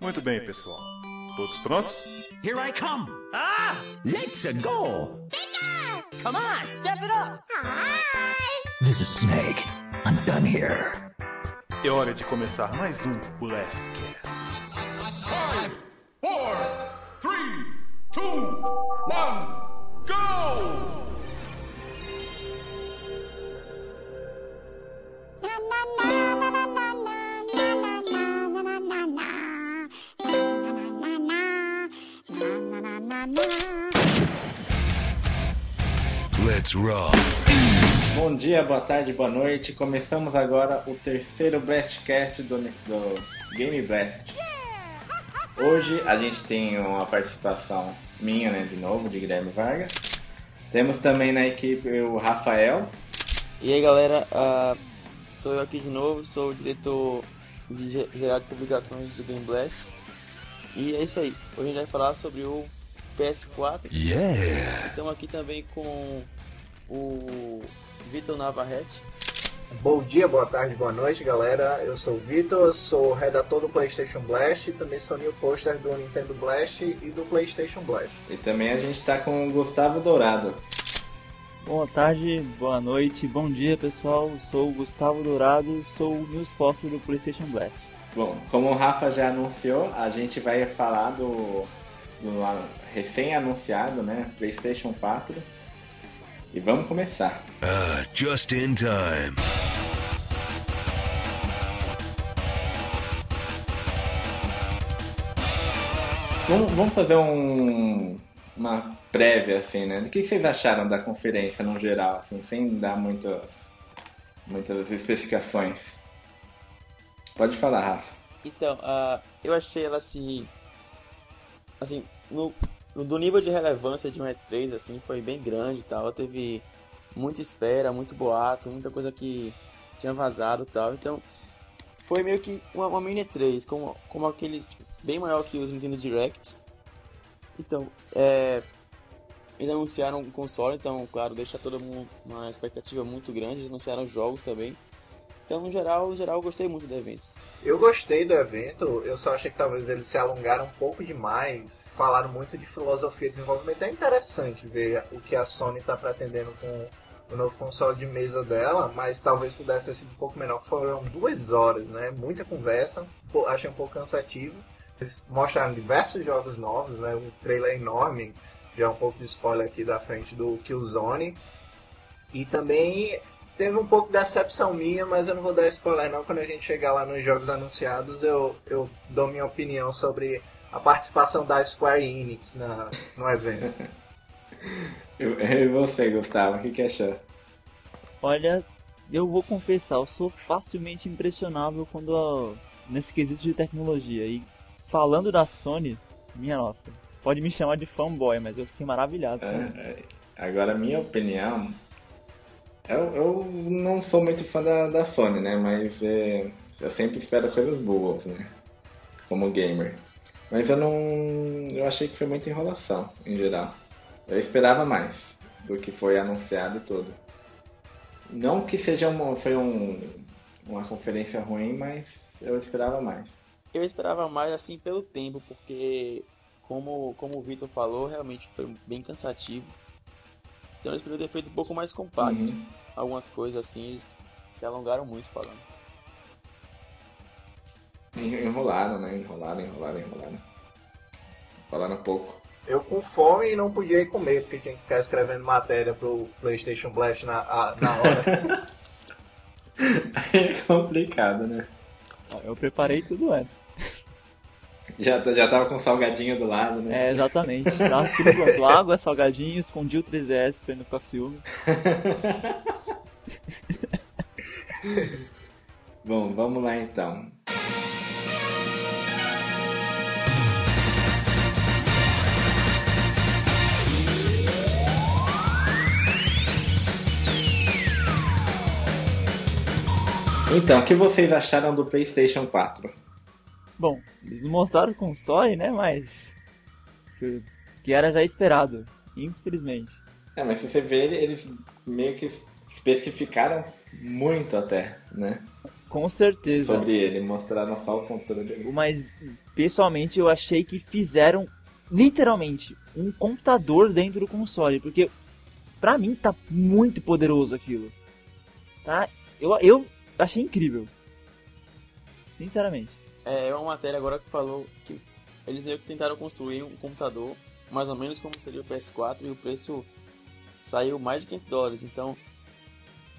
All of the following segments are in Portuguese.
Muito bem, pessoal. Todos prontos? Here I come! Ah! Let's go! Bigger! Come on, step it up! Hi! This is Snake. I'm done here. É hora de começar mais um Last Cast. 5, 4, 3, 2, Let's rock. Bom dia, boa tarde, boa noite. Começamos agora o terceiro Blastcast do, do Game Blast. Hoje a gente tem uma participação minha, né, de novo, de Guilherme Vargas. Temos também na equipe o Rafael. E aí galera, uh, sou eu aqui de novo, sou o diretor de ge- geral de publicações do Game Blast. E é isso aí, hoje a gente vai falar sobre o PS4. Yeah. Estamos aqui também com o Vitor Navarrete. Bom dia, boa tarde, boa noite, galera. Eu sou o Vitor, sou redator do PlayStation Blast e também sou new poster do Nintendo Blast e do PlayStation Blast. E também a gente tá com o Gustavo Dourado. Boa tarde, boa noite, bom dia pessoal. Sou o Gustavo Dourado, sou o News Poster do PlayStation Blast. Bom, como o Rafa já anunciou, a gente vai falar do, do recém-anunciado, né, PlayStation 4. E vamos começar. Ah, just in time. Vamos, vamos fazer um, uma prévia, assim, né? Do que vocês acharam da conferência no geral, assim, sem dar muitas, muitas especificações? Pode falar, Rafa. Então, ah, eu achei ela assim. Assim, no- do nível de relevância de um E3, assim, foi bem grande e tal. Teve muita espera, muito boato, muita coisa que tinha vazado e tal. Então, foi meio que uma, uma mini E3, como, como aqueles. tipo, bem maior que os Nintendo Directs. Então, é. Eles anunciaram um console, então, claro, deixa todo mundo uma expectativa muito grande. Eles anunciaram jogos também. Então, no geral, no geral, eu gostei muito do evento. Eu gostei do evento, eu só achei que talvez eles se alongaram um pouco demais, falaram muito de filosofia de desenvolvimento. É interessante ver o que a Sony está pretendendo com o novo console de mesa dela, mas talvez pudesse ter sido um pouco menor, foram duas horas, né? Muita conversa, achei um pouco cansativo. Eles mostraram diversos jogos novos, né? Um trailer enorme, já um pouco de spoiler aqui da frente do Killzone. E também teve um pouco de decepção minha, mas eu não vou dar spoiler não. Quando a gente chegar lá nos jogos anunciados, eu, eu dou minha opinião sobre a participação da Square Enix na, no evento. Eu- E você, Gustavo, o que, que achou? Olha, eu vou confessar, eu sou facilmente impressionável quando a- nesse quesito de tecnologia. E falando da Sony, minha nossa, pode me chamar de fanboy, mas eu fiquei maravilhado. É, é, agora, minha opinião. Eu, eu não sou muito fã da, da Sony, né? Mas é, eu sempre espero coisas boas, né? Como gamer. Mas eu não. Eu achei que foi muita enrolação, em geral. Eu esperava mais do que foi anunciado e tudo. Não que seja uma, foi um, uma conferência ruim, mas eu esperava mais. Eu esperava mais assim pelo tempo, porque como, como o Vitor falou, realmente foi bem cansativo. Então eles poderiam ter feito um pouco mais compacto. Uhum. Algumas coisas assim, eles se alongaram muito falando. Enrolaram, né? Enrolaram, enrolaram, enrolaram. Falaram pouco. Eu com fome e não podia ir comer, porque tinha que ficar escrevendo matéria pro PlayStation Blast na, a- na hora. É complicado, né? Eu preparei tudo antes. Já, já tava com salgadinho do lado, né? É, exatamente. Tava tudo pronto. Água, salgadinho, escondi o 3DS pra ele não ficar com ciúme. Bom, vamos lá então. Então, o que vocês acharam do PlayStation 4? Bom, eles não mostraram o console, né? Mas. Que, que era já esperado, infelizmente. É, mas se você ver, eles meio que especificaram muito até, né? Com certeza. sobre ele, mostraram só o controle dele. Mas, pessoalmente, eu achei que fizeram, literalmente, um computador dentro do console. Porque, pra mim, tá muito poderoso aquilo. Tá? Eu, eu achei incrível. Sinceramente. É uma matéria agora que falou que eles meio que tentaram construir um computador, mais ou menos como seria o PS4, e o preço saiu mais de 500 dólares. Então,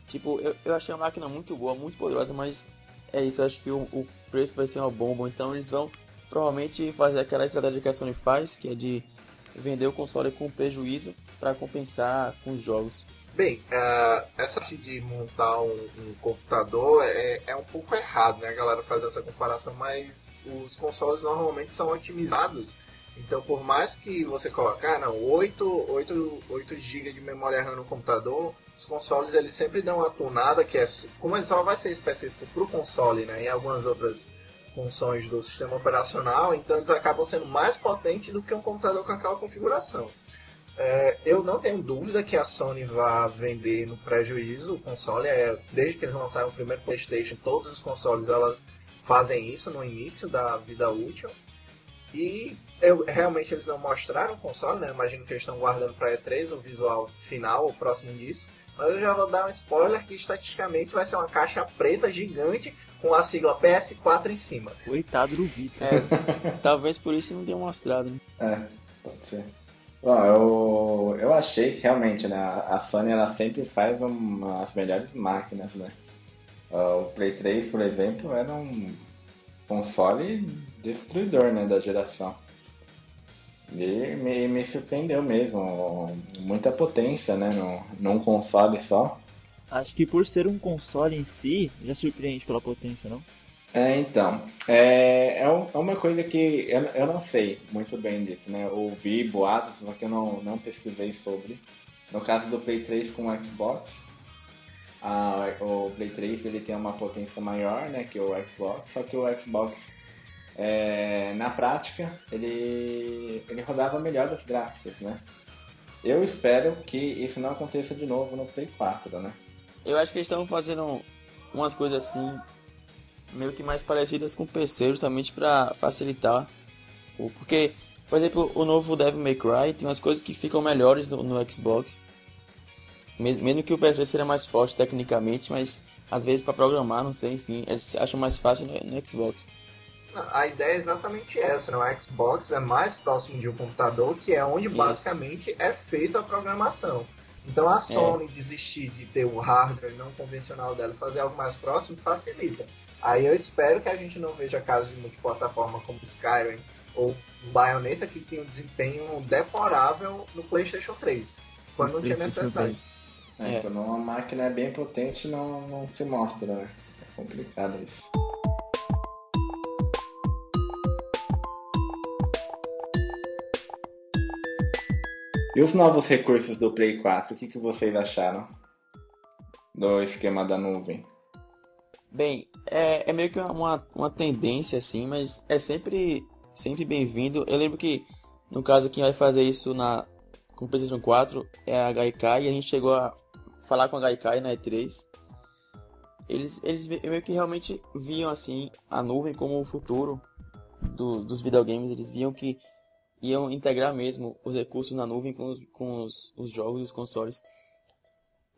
tipo, eu, eu achei a máquina muito boa, muito poderosa, mas é isso, acho que o, o preço vai ser uma bomba. Então, eles vão provavelmente fazer aquela estratégia que a Sony faz, que é de vender o console com prejuízo para compensar com os jogos. Bem, uh, essa parte de montar um, um computador é, é, um pouco errado, né? A galera faz essa comparação, mas os consoles normalmente são otimizados. Então, por mais que você colocar, ah, não, 8, 8, 8 GB de memória RAM no computador, os consoles eles sempre dão uma tunada que é, como ele só vai ser específico para o console, né? E algumas outras funções do sistema operacional, então eles acabam sendo mais potentes do que um computador com aquela configuração. É, eu não tenho dúvida que a Sony vai vender no prejuízo o console. É, desde que eles lançaram o primeiro PlayStation, todos os consoles elas fazem isso no início da vida útil. E eu, realmente eles não mostraram o console, né? Imagino que eles estão guardando para E3 o visual final, ou próximo disso. Mas eu já vou dar um spoiler que estatisticamente vai ser uma caixa preta gigante com a sigla PS4 em cima. Coitado do Vitor. É, talvez por isso não tenha mostrado. Né? É, pode ser. Bom, eu, eu achei que realmente né, a Sony ela sempre faz uma, as melhores máquinas, né? O Play 3, por exemplo, era um console destruidor né, da geração. E me, me surpreendeu mesmo, muita potência né, no, num console só. Acho que por ser um console em si, já surpreende pela potência, não? É, então, é, é, é uma coisa que eu, eu não sei muito bem disso, né? ouvi boatos, só que eu não, não pesquisei sobre. No caso do Play 3 com o Xbox, a, o Play 3 ele tem uma potência maior né, que o Xbox, só que o Xbox, é, na prática, ele, ele rodava melhor os gráficos, né? Eu espero que isso não aconteça de novo no Play 4, né? Eu acho que eles estão fazendo umas coisas assim meio que mais parecidas com o PC, justamente para facilitar. O, porque, por exemplo, o novo Devil May Cry tem umas coisas que ficam melhores no, no Xbox. Mesmo que o PS3 seja mais forte tecnicamente, mas às vezes para programar, não sei, enfim, eles acham mais fácil no, no Xbox. A ideia é exatamente essa, né? O Xbox é mais próximo de um computador, que é onde Isso. basicamente é feita a programação. Então a é. Sony é. desistir de ter o hardware não convencional dela e fazer algo mais próximo facilita. Aí eu espero que a gente não veja casos de multiplataforma como Skyrim ou Bayonetta que tem um desempenho deplorável no PlayStation 3, quando não tinha necessidade. É, quando uma máquina é bem potente não, não se mostra, né? É complicado isso. E os novos recursos do Play 4, o que, que vocês acharam do esquema da nuvem? Bem, é, é meio que uma, uma tendência assim, mas é sempre, sempre bem-vindo. Eu lembro que, no caso, quem vai fazer isso na, com o PlayStation 4 é a Gaikai, e a gente chegou a falar com a Gaikai na E3. Eles, eles meio que realmente viam assim a nuvem como o futuro do, dos videogames. Eles viam que iam integrar mesmo os recursos na nuvem com os, com os, os jogos e os consoles.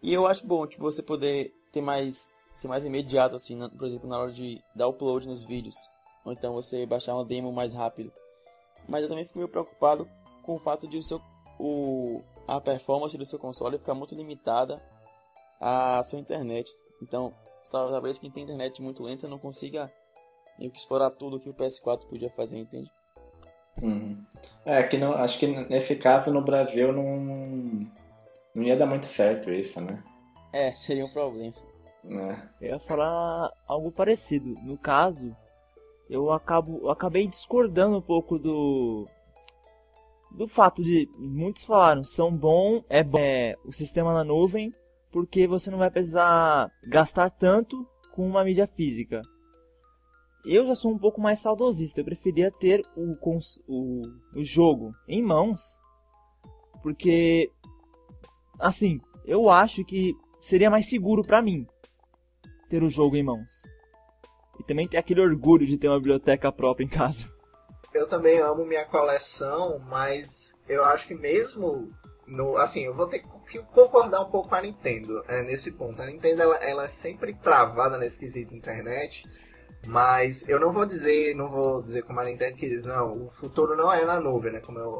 E eu acho bom tipo, você poder ter mais ser mais imediato, assim, na, por exemplo, na hora de dar upload nos vídeos. Ou então você baixar uma demo mais rápido. Mas eu também fico meio preocupado com o fato de o seu, o, a performance do seu console ficar muito limitada à sua internet. Então, talvez quem tem internet muito lenta não consiga meio que explorar tudo que o PS4 podia fazer, entende? Uhum. É, que não, acho que nesse caso no Brasil não, não ia dar muito certo isso, né? É, seria um problema. É. Eu ia falar algo parecido. No caso, eu acabo, eu acabei discordando um pouco do do fato de muitos falaram são bom é bom é, o sistema na nuvem porque você não vai precisar gastar tanto com uma mídia física. Eu já sou um pouco mais saudosista, eu preferia ter o, o, o jogo em mãos, porque assim, eu acho que seria mais seguro para mim ter o jogo em mãos. E também tem aquele orgulho de ter uma biblioteca própria em casa. Eu também amo minha coleção, mas eu acho que mesmo no, assim, eu vou ter que concordar um pouco com a Nintendo é, nesse ponto. A Nintendo ela, ela é sempre travada nesse quesito internet, mas eu não vou dizer, não vou dizer como a Nintendo que diz, não, o futuro não é na nuvem, né? Como eu,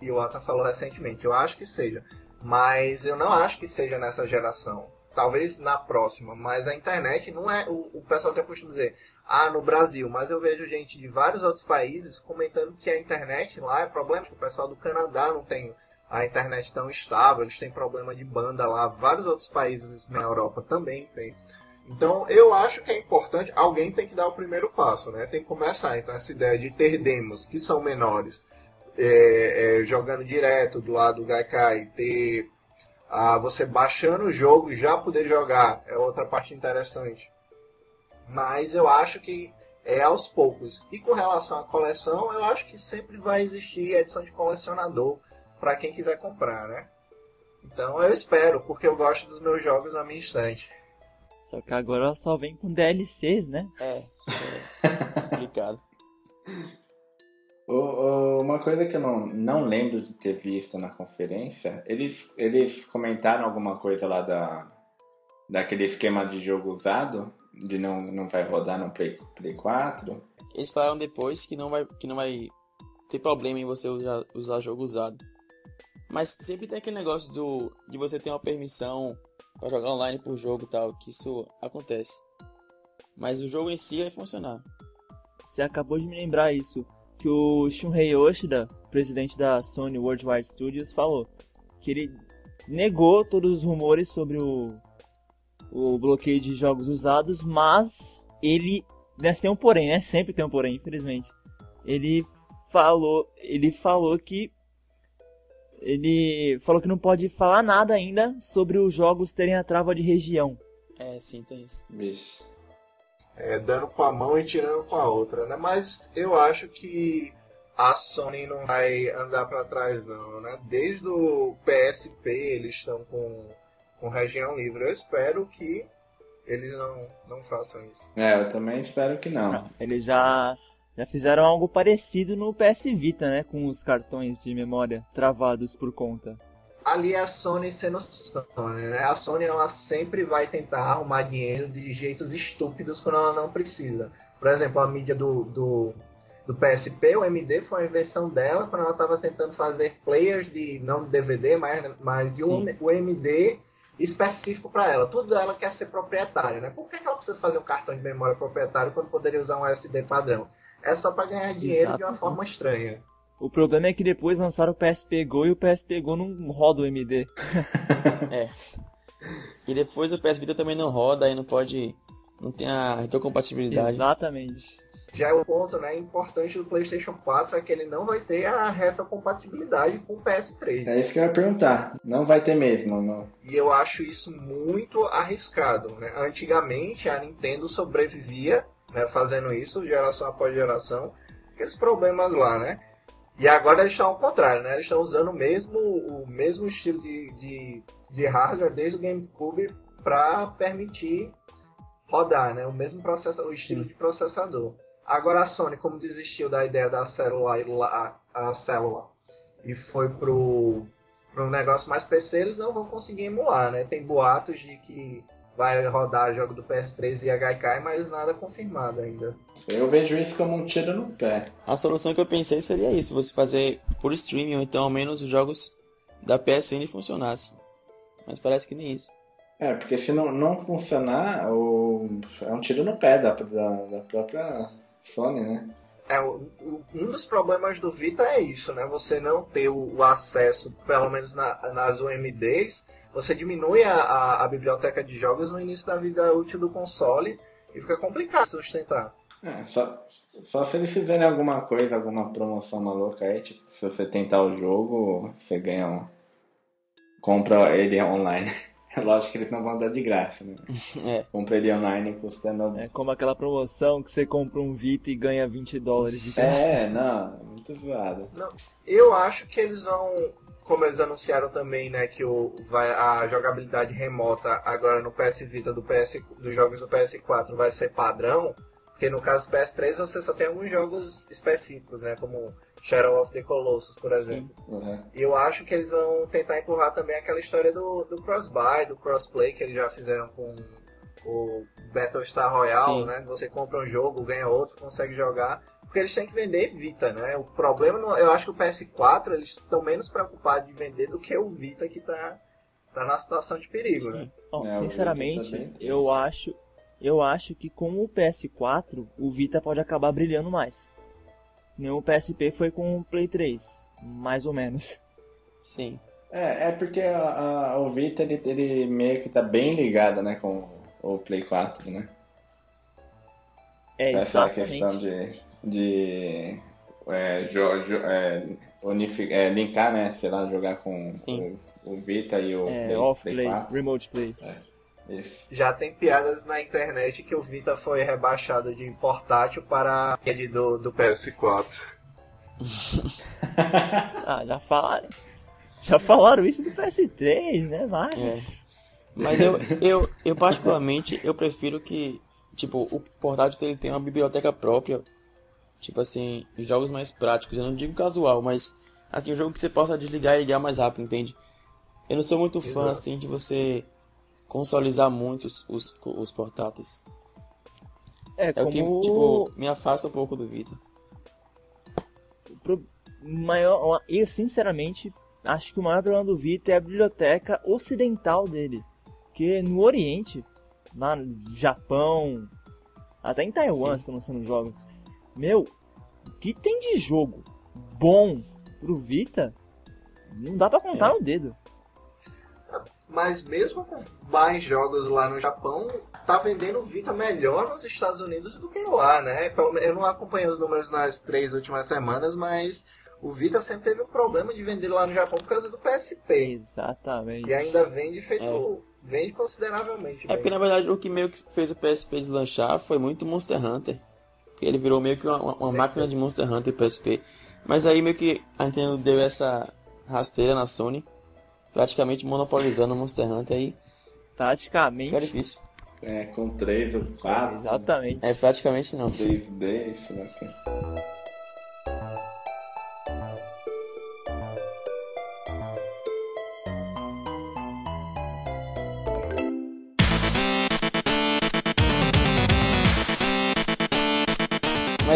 o Iwata falou recentemente. Eu acho que seja, mas eu não acho que seja nessa geração. Talvez na próxima, mas a internet não é. O, o pessoal tem costume dizer, ah, no Brasil, mas eu vejo gente de vários outros países comentando que a internet lá é problema, que o pessoal do Canadá não tem a internet tão estável, eles têm problema de banda lá, vários outros países na Europa também tem. Então eu acho que é importante, alguém tem que dar o primeiro passo, né? Tem que começar. Então essa ideia de ter demos que são menores, é, é, jogando direto do lado do Gaikai, ter ah, você baixando o jogo e já poder jogar é outra parte interessante. Mas eu acho que é aos poucos. E com relação à coleção, eu acho que sempre vai existir edição de colecionador para quem quiser comprar, né? Então eu espero, porque eu gosto dos meus jogos na minha estante. Só que agora só vem com DLCs, né? É, é complicado. Uma coisa que eu não, não lembro de ter visto na conferência, eles, eles comentaram alguma coisa lá da, daquele esquema de jogo usado, de não, não vai rodar no Play, Play 4. Eles falaram depois que não vai, que não vai ter problema em você usar, usar jogo usado. Mas sempre tem aquele negócio do, de você ter uma permissão para jogar online por jogo e tal, que isso acontece. Mas o jogo em si vai funcionar. Você acabou de me lembrar isso, que o Shunhei Yoshida, presidente da Sony Worldwide Studios, falou que ele negou todos os rumores sobre o, o bloqueio de jogos usados, mas ele, nesse tem um porém, né? Sempre tem um porém, infelizmente. Ele falou, ele falou que ele falou que não pode falar nada ainda sobre os jogos terem a trava de região. É, sim, tem isso. Vixe. É, dando com a mão e tirando com a outra, né? Mas eu acho que a Sony não vai andar para trás não, né? Desde o PSP eles estão com, com região livre. Eu espero que eles não, não façam isso. É, eu também espero que não. não eles já já fizeram algo parecido no PS Vita, né? Com os cartões de memória travados por conta. Ali é a Sony sendo Sony, né? A Sony ela sempre vai tentar arrumar dinheiro de jeitos estúpidos quando ela não precisa. Por exemplo, a mídia do, do, do PSP, o MD foi uma invenção dela quando ela estava tentando fazer players de não DVD, mas, mas o, o MD específico para ela. Tudo ela quer ser proprietária, né? Por que ela precisa fazer um cartão de memória proprietário quando poderia usar um SD padrão? é só para ganhar dinheiro Exato. de uma forma estranha. O problema é que depois lançaram o PSP Go e o PSP Go não roda o MD. é. E depois o PS Vita também não roda, aí não pode. Não tem a retrocompatibilidade. Exatamente. Já é o ponto né, importante do PlayStation 4 é que ele não vai ter a retrocompatibilidade com o PS3. É isso que eu ia perguntar. Não vai ter mesmo, não. E eu acho isso muito arriscado. Né? Antigamente a Nintendo sobrevivia né, fazendo isso, geração após geração, aqueles problemas lá, né? E agora eles estão ao contrário, né? Eles estão usando o mesmo, o mesmo estilo de, de, de hardware desde o GameCube para permitir rodar, né? O mesmo processo, o estilo de processador. Agora a Sony, como desistiu da ideia da célula, a, a célula e foi pro, pro negócio mais PC, eles não vão conseguir emular, né? Tem boatos de que vai rodar jogo do PS3 e Gaikai, mas nada confirmado ainda. Eu vejo isso como um tiro no pé. A solução que eu pensei seria isso, você fazer por streaming, ou então ao menos os jogos da PSN funcionassem. Mas parece que nem isso. É, porque se não, não funcionar, o... é um tiro no pé da, da, da própria Sony, né? É, o, um dos problemas do Vita é isso, né? Você não ter o, o acesso, pelo menos na, nas UMDs, você diminui a, a, a, biblioteca de jogos no início da vida útil do console e fica complicado sustentar. É, só, só se eles fizerem alguma coisa, alguma promoção maluca aí, tipo, se você tentar o jogo, você ganha um. compra ele online. É lógico que eles não vão dar de graça, né? É. Compra ele online custando. É como aquela promoção que você compra um Vita e ganha 20 dólares de graça. É, não, muito zoado. Não, eu acho que eles vão como eles anunciaram também, né, que o, vai, a jogabilidade remota agora no PS Vita do PS, dos jogos do PS4 vai ser padrão, Porque no caso do PS3 você só tem alguns jogos específicos, né? Como Shadow of the Colossus, por exemplo. Uhum. E eu acho que eles vão tentar empurrar também aquela história do, do cross-buy, do crossplay que eles já fizeram com o Battlestar Royale, Sim. né? Você compra um jogo, ganha outro, consegue jogar. Porque eles têm que vender Vita, né? O problema, no- eu acho que o PS4 eles estão menos preocupados de vender do que o Vita que tá, tá na situação de perigo, né? Ó, É, o sinceramente, Vita tá eu acho, eu acho que com o PS4 o Vita pode acabar brilhando mais. Nem o PSP foi com o Play 3, mais ou menos. Sim. É, é porque a, a- o Vita ele, ele meio que tá bem ligado, né, com o Play 4, né? É Essa exatamente. questão de, de é, jo, jo- é, unifi- é, linkar, né, sei lá, jogar com o, o Vita e o É, Play, off-play, 4. remote play. Isso. Já tem piadas na internet que o Vita foi rebaixado de portátil para rede do, do PS4. Ah, já falaram. Já falaram isso do PS3, né? Mas. É. Mas eu, eu, eu particularmente, eu prefiro que, tipo, o portátil ele tem uma biblioteca própria. Tipo assim, jogos mais práticos. Eu não digo casual, mas assim, um jogo que você possa desligar e ligar mais rápido, entende? Eu não sou muito fã, Exato. assim, de você consolidar muito os, os, os portáteis. É, É como o que, tipo, me afasta um pouco do Vita. pro- maior, eu sinceramente acho que o maior problema do Vita é a biblioteca ocidental dele. Porque no Oriente, lá no Japão, até em Taiwan Sim. estão lançando jogos. Meu, o que tem de jogo bom pro Vita? Não dá pra contar É. no dedo. Mas mesmo com mais jogos lá no Japão, tá vendendo o Vita melhor nos Estados Unidos do que lá, né? Eu não acompanhei os números nas três últimas semanas, mas o Vita sempre teve um problema de vender lá no Japão por causa do PSP. Exatamente. Que ainda vende feito. É. Vende consideravelmente. É bem. porque na verdade o que meio que fez o PSP deslanchar foi muito Monster Hunter. Porque ele virou meio que uma, uma máquina de Monster Hunter PSP. Mas aí meio que a Nintendo deu essa rasteira na Sony. Praticamente monopolizando o Monster Hunter aí. Praticamente. Fica difícil. É, com 3 ou 4. Exatamente. É, praticamente não. 3D, sei lá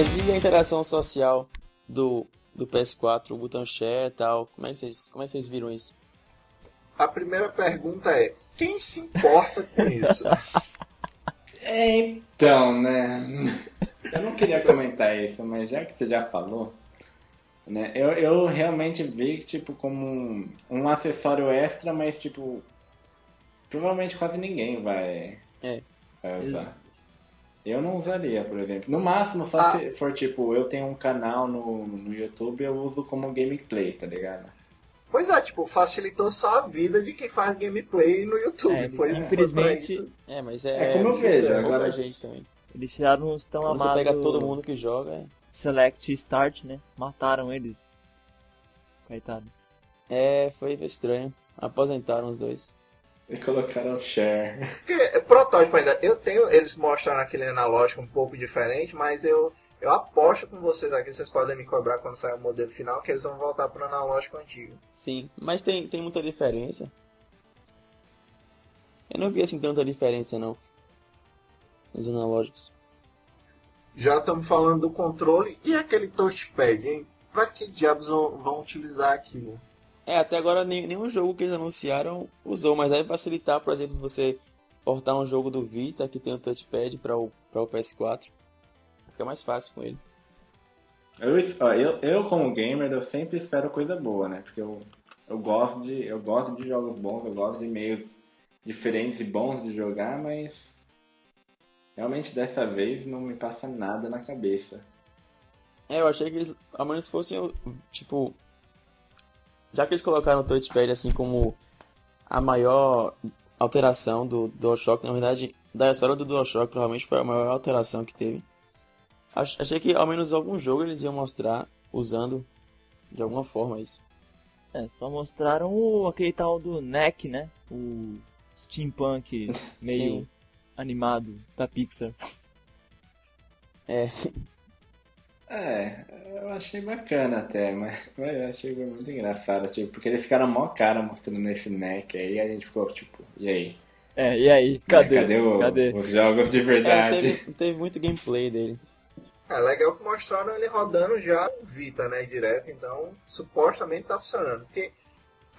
Mas e a interação social do, do PS4, o botão share e tal? Como é, que vocês, como é que vocês viram isso? A primeira pergunta é: quem se importa com isso? Então, né? Eu não queria comentar isso, mas já que você já falou, né? Eu, eu realmente vi tipo como um, um acessório extra, mas tipo provavelmente quase ninguém vai, É. vai usar. Eu não usaria, por exemplo. No máximo, só Ah. se for tipo, eu tenho um canal no, no YouTube, eu uso como gameplay, tá ligado? Pois é, tipo, facilitou só a vida de quem faz gameplay no YouTube. É, foi, infelizmente- foi. É, mas é. É como eu vejo, pouca agora- gente também. Eles tiraram os tão Quando você amados pega todo mundo que joga, é- Select e Start, né? Mataram eles. Coitado. é. Foi estranho. Aposentaram os dois. E colocaram share. Porque é protótipo ainda. Eu tenho, eles mostraram aquele analógico um pouco diferente, mas eu, eu aposto com vocês aqui, vocês podem me cobrar quando sair o modelo final, que eles vão voltar pro analógico antigo. Sim, mas tem, tem muita diferença. Eu não vi assim tanta diferença não. Nos analógicos. Já estamos falando do controle e aquele touchpad, hein? Pra que diabos vão, vão utilizar aquilo? É, até agora nenhum jogo que eles anunciaram usou, mas deve facilitar, por exemplo, você portar um jogo do Vita que tem o touchpad para o, pra o PS4. Fica mais fácil com ele. Eu, eu, eu como gamer, eu sempre espero coisa boa, né? Porque eu, eu gosto de eu gosto de jogos bons, eu gosto de meios diferentes e bons de jogar, mas realmente dessa vez não me passa nada na cabeça. É, eu achei que eles ao menos fossem, tipo... Já que eles colocaram o touchpad assim como a maior alteração do DualShock, na verdade, da história do DualShock provavelmente foi a maior alteração que teve. Ach- Achei que ao menos algum jogo eles iam mostrar usando de alguma forma isso. É, só mostraram o, aquele tal do NEC, né? O steampunk meio Sim. animado da Pixar. É. É, eu achei bacana até, mas, mas eu achei muito engraçado, tipo, porque eles ficaram mó cara mostrando esse Mac aí, a gente ficou tipo, e aí? É, e aí? Cadê? Cadê, o- Cadê? os jogos de É, verdade? teve, teve muito gameplay dele. É legal que mostraram ele rodando já no Vita, né, direto, então supostamente tá funcionando. Porque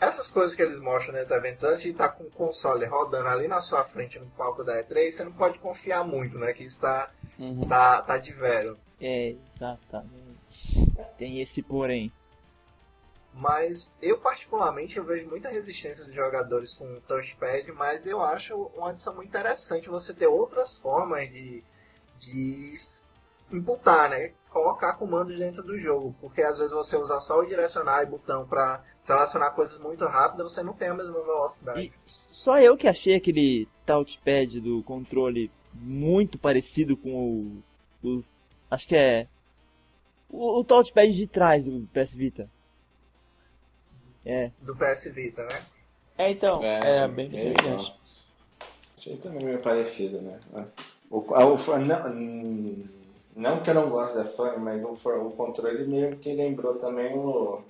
essas coisas que eles mostram nesses eventos, antes de estar com o console rodando ali na sua frente no palco da E3, você não pode confiar muito, né, que isso tá, Uhum. tá, tá de velho. É, exatamente. Tem esse porém. Mas eu particularmente eu vejo muita resistência dos jogadores com o touchpad, mas eu acho uma adição muito interessante você ter outras formas de, de imputar, né? Colocar comandos dentro do jogo. Porque às vezes você usar só o direcionar e botão para selecionar coisas muito rápidas, você não tem a mesma velocidade. E só eu que achei aquele touchpad do controle muito parecido com o. o- acho que é. O, o touchpad de trás do PS Vita. É. Do PS Vita, né? É, então, É, era bem é semelhante. igual. Achei também meio parecido, né? O, o, o- não, não que eu não goste da Sony, mas o, o controle meio que lembrou também o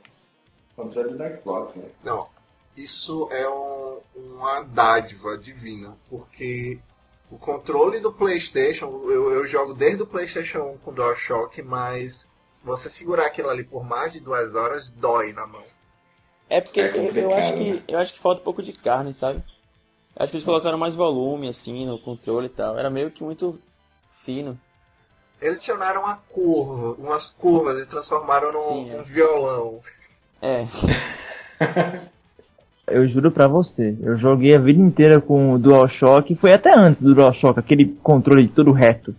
controle do Xbox, né? Não, isso é um- uma dádiva divina, porque o controle do PlayStation, eu, eu jogo desde o PlayStation 1 com DualShock, mas você segurar aquilo ali por mais de duas horas dói na mão. É porque É eu- eu, acho que né? eu acho que falta um pouco de carne, sabe? Eu Acho que eles colocaram mais volume assim no controle e tal. Era meio que muito fino. Eles adicionaram uma curva, umas curvas e transformaram num, Sim, é. num violão. É. Eu juro pra você, eu joguei a vida inteira com o DualShock, foi até antes do DualShock, aquele controle todo reto.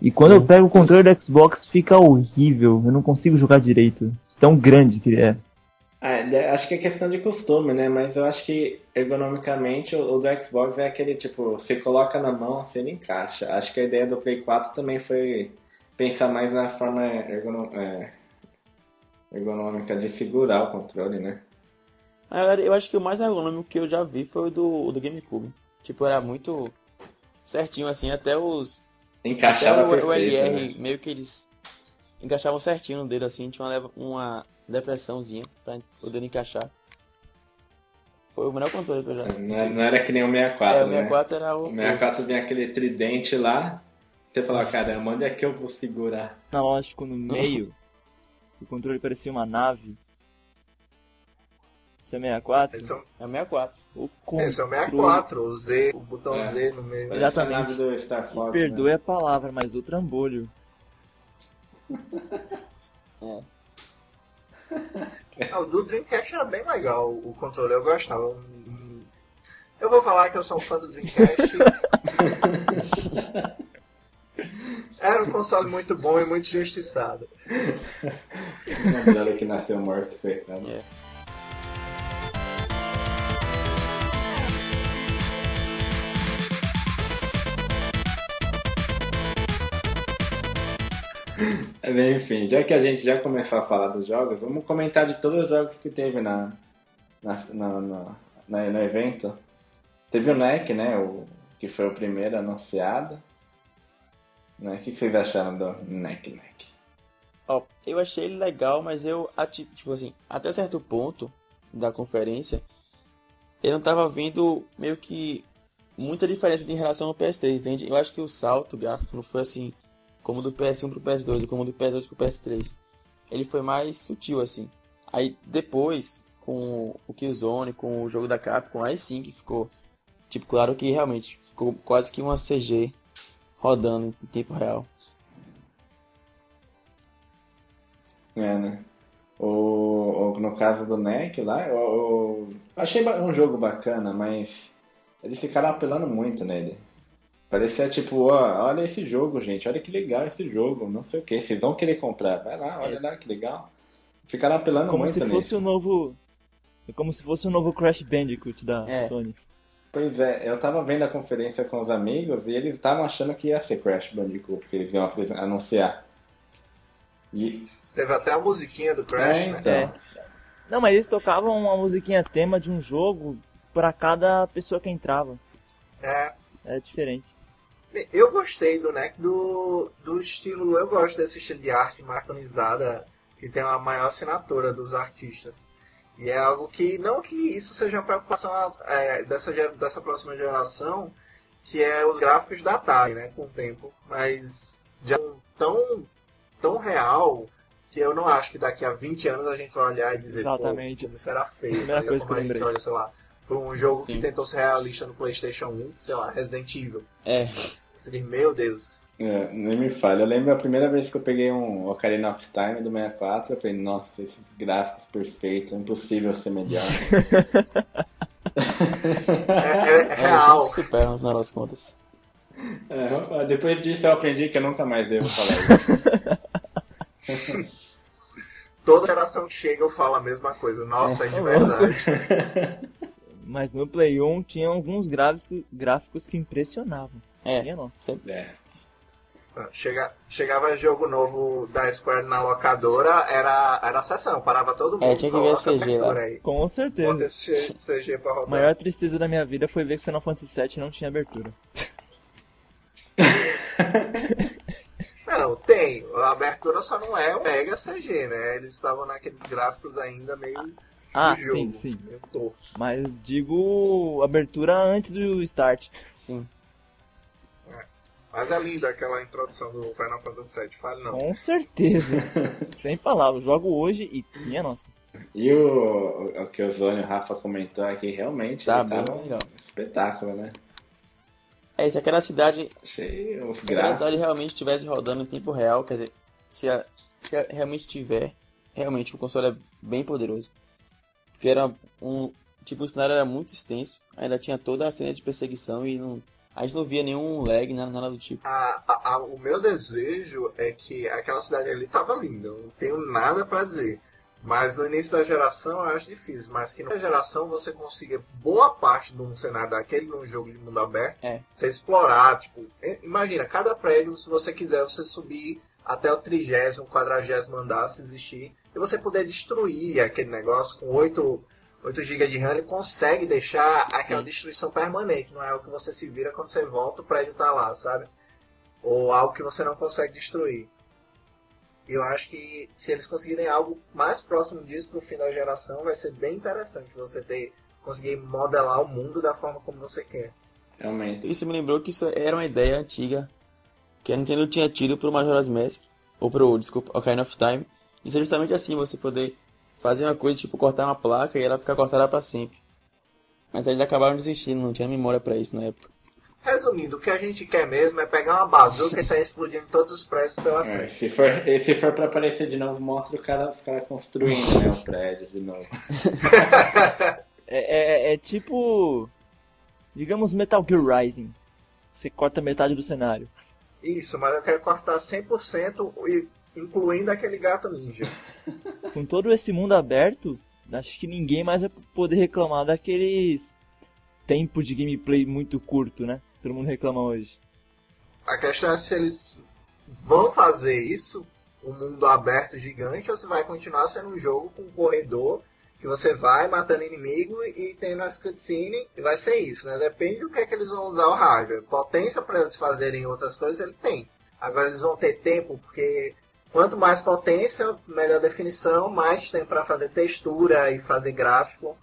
E quando eu pego o controle do Xbox fica horrível, eu não consigo jogar direito. Tão grande que ele é. É, acho que é questão de costume, né? Mas eu acho que ergonomicamente o, o do Xbox é aquele tipo, você coloca na mão, assim, ele encaixa. Acho que a ideia do Play 4 também foi pensar mais na forma ergono- é, ergonômica de segurar o controle, né? Na verdade, eu acho que o mais ergonômico que eu já vi foi o do, o do GameCube. Tipo, era muito certinho assim, até os. Até Encaixava o, o perfeito, LR, né? meio que eles encaixavam certinho no dedo assim, tinha uma, uma depressãozinha pra o dedo encaixar. Foi o melhor controle que eu já Não, é- não era que nem o 64, É, o né? 64 era o. O 64 vinha aquele tridente lá, você falava, caramba, onde é que eu vou segurar? Analógico no meio, o controle parecia uma nave. Esse é 64? Esse é, o- É o 64. O esse é o controle- 64, o Z, o botão É. Z no meio. Exatamente. do Star Fox, Perdoe né? a palavra, mas o trambolho. Ah, o do Dreamcast era bem legal, o controle, eu gostava. Eu vou falar que eu sou um fã do Dreamcast. Era um console muito bom e muito justiçado. Lembrando que nasceu morto, coitado. É. Enfim, já que a gente já começou a falar dos jogos, vamos comentar de todos os jogos que teve na, na, na, na- na- no evento. Teve o NEC, né? O, que foi o primeiro anunciado. Né? O que, que vocês acharam do NEC NEC? Ó, eu achei ele legal, mas eu, tipo assim, até certo ponto da conferência, eu não tava vendo meio que muita diferença em relação ao PS3, entende? Eu acho que o salto gráfico não foi assim, como do PS1 pro PS2 ou como do PS2 pro PS3. Ele foi mais sutil, assim. Aí depois, com o Killzone, com o jogo da Capcom, aí sim que ficou, tipo, claro que realmente ficou quase que uma CG rodando em tempo real. É, né? O, no caso do NEC lá, eu, eu achei um jogo bacana, mas eles ficaram apelando muito nele. Parecia tipo, ó, olha esse jogo, gente, olha que legal esse jogo, não sei o que, vocês vão querer comprar, vai lá, olha lá que legal. Ficaram apelando Como muito se fosse nisso. o novo. É como se fosse o novo Crash Bandicoot da É. Sony. Pois é, eu tava vendo a conferência com os amigos e eles estavam achando que ia ser Crash Bandicoot, porque eles iam anunciar. E, Teve até a musiquinha do Crash, é, né? então. É. Não, mas eles tocavam uma musiquinha tema de um jogo pra cada pessoa que entrava. É, É diferente. Eu gostei do né, do, do estilo, eu gosto desse estilo de arte marcanizada que tem uma maior assinatura dos artistas. E é algo que, não que isso seja preocupação é, dessa, dessa próxima geração, que é os gráficos da Atari, né, com o tempo, mas já tão, tão real que eu não acho que daqui a 20 anos a gente vai olhar e dizer, Exatamente. pô, como isso era feio. Primeira coisa que eu lembrei. olha, sei lá, foi um jogo Sim. que tentou ser realista no Playstation 1, sei lá, Resident Evil. É, Você diz, meu Deus, É, nem me falha. Eu lembro a primeira vez que eu peguei um Ocarina of Time do 64, eu falei, nossa, esses gráficos perfeitos, é impossível ser melhor. é, é- é é, real. eles sempre superam no final das contas. É, depois disso eu aprendi que eu nunca mais devo falar isso. Toda geração que chega eu falo a mesma coisa. Nossa, é, de verdade. Mas no Play 1 tinha alguns gráficos, gráficos que impressionavam. É, Minha nossa. É. Chega, chegava jogo novo da Square na locadora, era, era a sessão, parava todo mundo. É, tinha que ver CG lá. Aí. Com certeza. CG pra A rodar. maior tristeza da minha vida foi ver que Final Fantasy VII não tinha abertura. Não, tem. A abertura só não é o Mega CG, né? Eles estavam naqueles gráficos ainda meio Ah, jogo, sim, sim. Mas digo abertura antes do start. Sim. Mas é linda aquela introdução do Final Fantasy VII, fale não. Com certeza. Sem palavras. Jogo hoje e minha nossa. E o, o que o Zônio e o Rafa comentou aqui, realmente, Tá ele bem tava um legal. espetáculo, né? É, se aquela cidade, Achei se aquela cidade realmente estivesse rodando em tempo real, quer dizer, se, a- se a- realmente tiver, realmente o console é bem poderoso. Porque era um. Tipo, o cenário era muito extenso, ainda tinha toda a cena de perseguição e não, a gente não via nenhum lag, nada, nada do tipo. A- a- a- o meu desejo é que aquela cidade ali tava linda, não tenho nada pra dizer. Mas no início da geração eu acho difícil. Mas que na geração você consiga boa parte de um cenário daquele num jogo de mundo aberto, É. você explorar, tipo, i- imagina, cada prédio, se você quiser, você subir até o trigésimo, quadragésimo andar, se existir, e você poder destruir aquele negócio com 8, 8 GB de RAM, ele consegue deixar aquela Sim. destruição permanente, não é algo que você se vira quando você volta, o prédio tá lá, sabe? Ou algo que você não consegue destruir. E eu acho que se eles conseguirem algo mais próximo disso pro fim da geração, vai ser bem interessante você ter conseguir modelar o mundo da forma como você quer. Realmente. Isso me lembrou que isso era uma ideia antiga que a Nintendo tinha tido pro Majora's Mask, ou pro, desculpa, Ocarina of Time, de ser justamente assim, você poder fazer uma coisa, tipo, cortar uma placa e ela ficar cortada pra sempre. Mas eles acabaram desistindo, não tinha memória pra isso na época. Resumindo, o que a gente quer mesmo é pegar uma bazuca e sair explodindo todos os prédios pela É, frente. se, for, e se for pra aparecer de novo, mostra o cara, os caras construindo né, o prédio de novo. É, é- é tipo. Digamos Metal Gear Rising. Você corta metade do cenário. Isso, mas eu quero cortar 100% e incluindo aquele gato ninja. Com todo esse mundo aberto, acho que ninguém mais vai poder reclamar daqueles tempo de gameplay muito curto, né? Todo mundo reclama hoje. A questão é se eles vão fazer isso, um mundo aberto gigante, ou se vai continuar sendo um jogo com um corredor que você vai matando inimigo e tendo as cutscenes, e vai ser isso, né? Depende do que é que eles vão usar o hardware. Potência para eles fazerem outras coisas, ele tem. Agora eles vão ter tempo, porque quanto mais potência, melhor definição, mais tempo para fazer textura e fazer gráfico.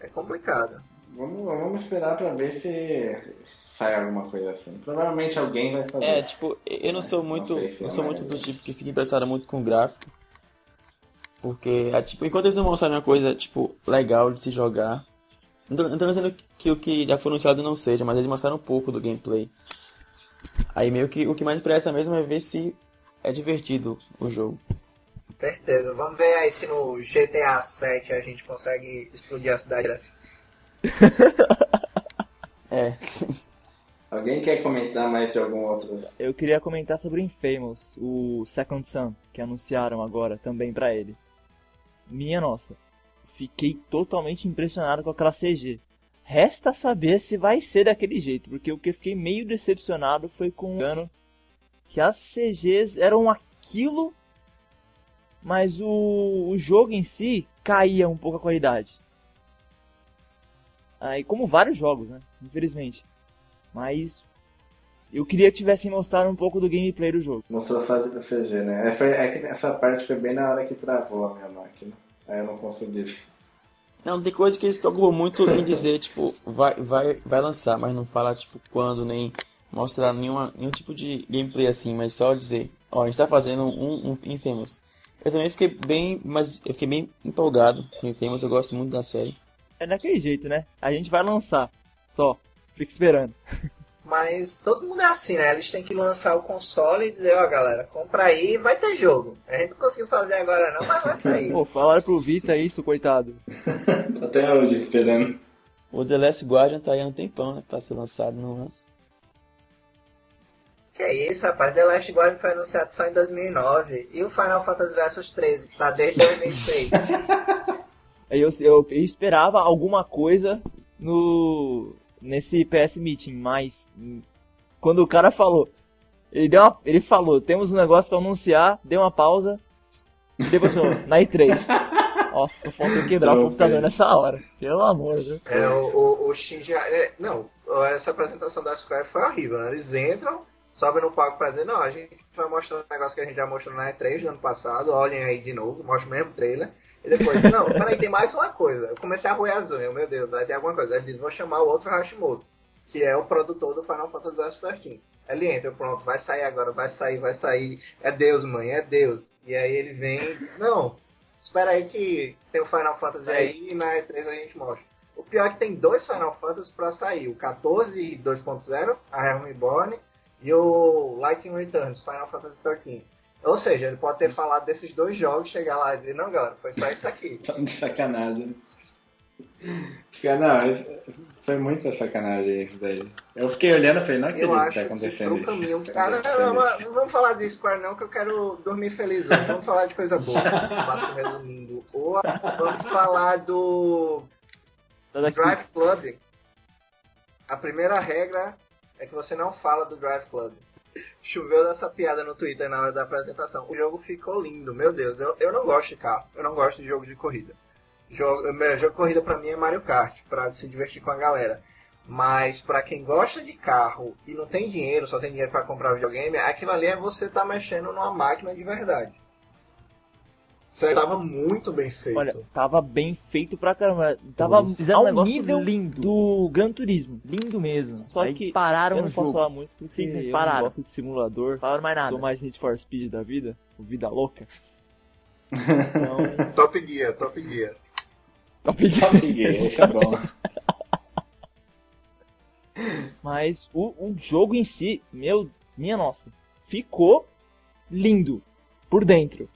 É complicado. Vamos, vamos esperar pra ver se sai alguma coisa assim. Provavelmente alguém vai fazer. É, tipo, eu não sou Não muito, sei se eu é sou mais- muito do tipo que fica impressionado muito com gráfico. Porque, é, tipo, enquanto eles não mostrarem uma coisa, tipo, legal de se jogar. Não tô, não tô dizendo que o que já foi anunciado não seja, mas eles mostraram um pouco do gameplay. Aí meio que o que mais interessa mesmo é ver se é divertido o jogo. Certeza. Vamos ver aí se no GTA 7 a gente consegue explodir a cidade. É. Alguém quer comentar mais de algum outro? Eu queria comentar sobre o Infamous, o Second Son, que anunciaram agora também pra ele. Minha nossa, fiquei totalmente impressionado com aquela CG. Resta saber se vai ser daquele jeito, porque o que eu fiquei meio decepcionado foi com o ano que as CGs eram aquilo, mas o, o jogo em si caía um pouco a qualidade. Aí, como vários jogos, né? Infelizmente. Mas Eu queria que tivessem mostrado um pouco do gameplay do jogo. Mostrou só de CG, né? É, foi, é que essa parte foi bem na hora que travou a minha máquina. Aí eu não consegui. Não, tem coisa que eles preocupam muito em dizer, tipo, vai, vai, vai lançar, mas não fala, tipo, quando, nem mostrar nenhuma, nenhum tipo de gameplay assim, mas só dizer, ó, a gente tá fazendo um, um Infamous. Eu também fiquei bem, mas eu fiquei bem empolgado com Infamous, eu gosto muito da série. É daquele jeito, né? A gente vai lançar, só. Fica esperando. Mas todo mundo é assim, né? Eles têm que lançar o console e dizer, ó galera, compra aí vai ter jogo. A gente não conseguiu fazer agora não, mas vai sair. Pô, falaram pro Vita isso, coitado. Até hoje esperando. O The Last Guardian tá aí há um tempão, né, pra ser lançado, não lança. Que é isso, rapaz. The Last Guardian foi anunciado só em 2009. E o Final Fantasy Versus 13, que tá desde 2006. Aí eu, eu, eu esperava alguma coisa no nesse PS Meeting, mas quando o cara falou, ele deu uma, ele falou, temos um negócio pra anunciar, deu uma pausa e depois falou, na E3. Nossa, falta quebrar o computador nessa hora. Pelo amor, Deus. É, o, o, o Shinji... é, não, essa apresentação da Square foi horrível, né? Eles entram, sobem no palco pra dizer, não, a gente vai mostrar um negócio que a gente já mostrou na E3 do ano passado, olhem aí de novo, mostra o mesmo trailer. E depois, não, peraí, tem mais uma coisa. Eu comecei a roer as unhas, meu Deus, vai ter alguma coisa. Aí ele diz, vou chamar o outro Hashimoto, que é o produtor do Final Fantasy XIII. Ele entra, pronto, vai sair agora, vai sair, vai sair. É Deus, mãe, é Deus. E aí ele vem, não, espera aí que tem o Final Fantasy aí e na E3 a gente mostra. O pior é que tem dois Final Fantasy pra sair, o 14 2.0, a Realm Reborn, e o Lightning Returns, Final Fantasy XIII. Ou seja, ele pode ter falado desses dois jogos, chegar lá e dizer, não, galera, foi só isso aqui. Tá de sacanagem. Não, foi muita sacanagem isso daí. Eu fiquei olhando e falei, não acredito Eu que acho tá que acontecendo pro isso. caminho... Cara, não, não, não vamos falar de Square não, que eu quero dormir feliz hoje. Vamos falar de coisa boa. Passo resumindo. Ou vamos falar do. Drive Club. A primeira regra é que você não fala do Drive Club. Choveu dessa piada no Twitter na hora da apresentação. O jogo ficou lindo, meu Deus. Eu, eu não gosto de carro, eu não gosto de jogo de corrida. Jogo, meu, jogo de corrida pra mim é Mario Kart, pra se divertir com a galera. Mas pra quem gosta de carro e não tem dinheiro, só tem dinheiro pra comprar videogame, aquilo ali é você tá mexendo numa máquina de verdade. Isso tava muito bem feito. Olha, tava bem feito pra caramba. Tava Fizeram ao um nível lindo. do Gran Turismo. Lindo mesmo. Só Aí que pararam eu não posso jogo. falar muito porque Sim, eu pararam. não gosto de simulador. Falaram mais nada. Sou mais Need for Speed da vida, Vida Louca. Então, Top Gear, Top Gear. Top Gear. Top Gear, esse é bom. Mas o, o jogo em si, meu, minha nossa, ficou lindo por dentro.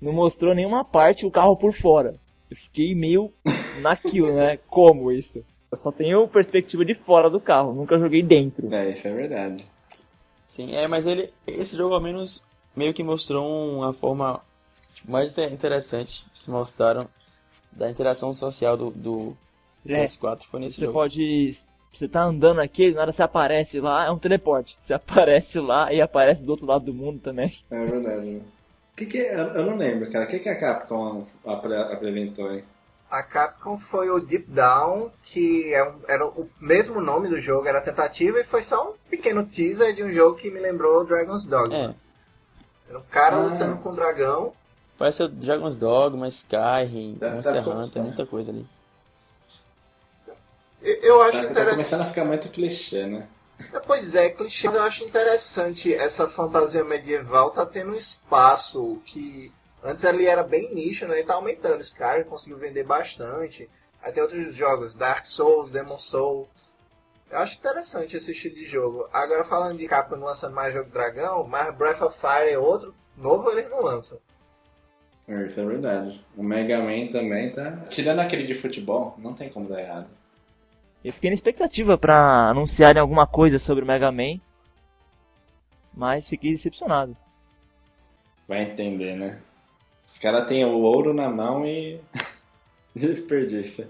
Não mostrou nenhuma parte o carro por fora. Eu fiquei meio naquilo, né? Como isso? Eu só tenho perspectiva de fora do carro, nunca joguei dentro. É, isso é verdade. Sim, é, mas ele, esse jogo ao menos meio que mostrou uma forma tipo, mais inte- interessante que mostraram da interação social do, do É, PS4 foi nesse Você jogo. pode. Você tá andando aqui, nada você aparece lá, é um teleporte. Você aparece lá e aparece do outro lado do mundo também. É verdade. O que que é? Eu não lembro, cara. O que que a Capcom apre- apresentou aí? A Capcom foi o Deep Down, que é um- era o mesmo nome do jogo, era tentativa, e foi só um pequeno teaser de um jogo que me lembrou Dragon's Dogma. É, Era um cara Ah. lutando com um dragão. parece o Dragon's Dogma, Skyrim, Tá- Monster tá- Hunter, muita coisa ali. Eu, eu acho Tá, tá interessante. começando a ficar muito clichê, né? Pois é, clichê, mas eu acho interessante essa fantasia medieval tá tendo um espaço que antes ali era bem nicho, né? E tá aumentando. Skyrim conseguiu vender bastante. Tem outros jogos, Dark Souls, Demon Souls. Eu acho interessante esse estilo de jogo. Agora falando de Capcom não lançando mais jogo dragão, mas Breath of Fire é outro novo eles não lançam. É, Isso é verdade. O Mega Man também tá. Tirando aquele de futebol, não tem como dar errado. Eu fiquei na expectativa pra anunciarem alguma coisa sobre o Mega Man. Mas fiquei decepcionado. Vai entender, né? Os caras têm o ouro na mão e. desperdiça.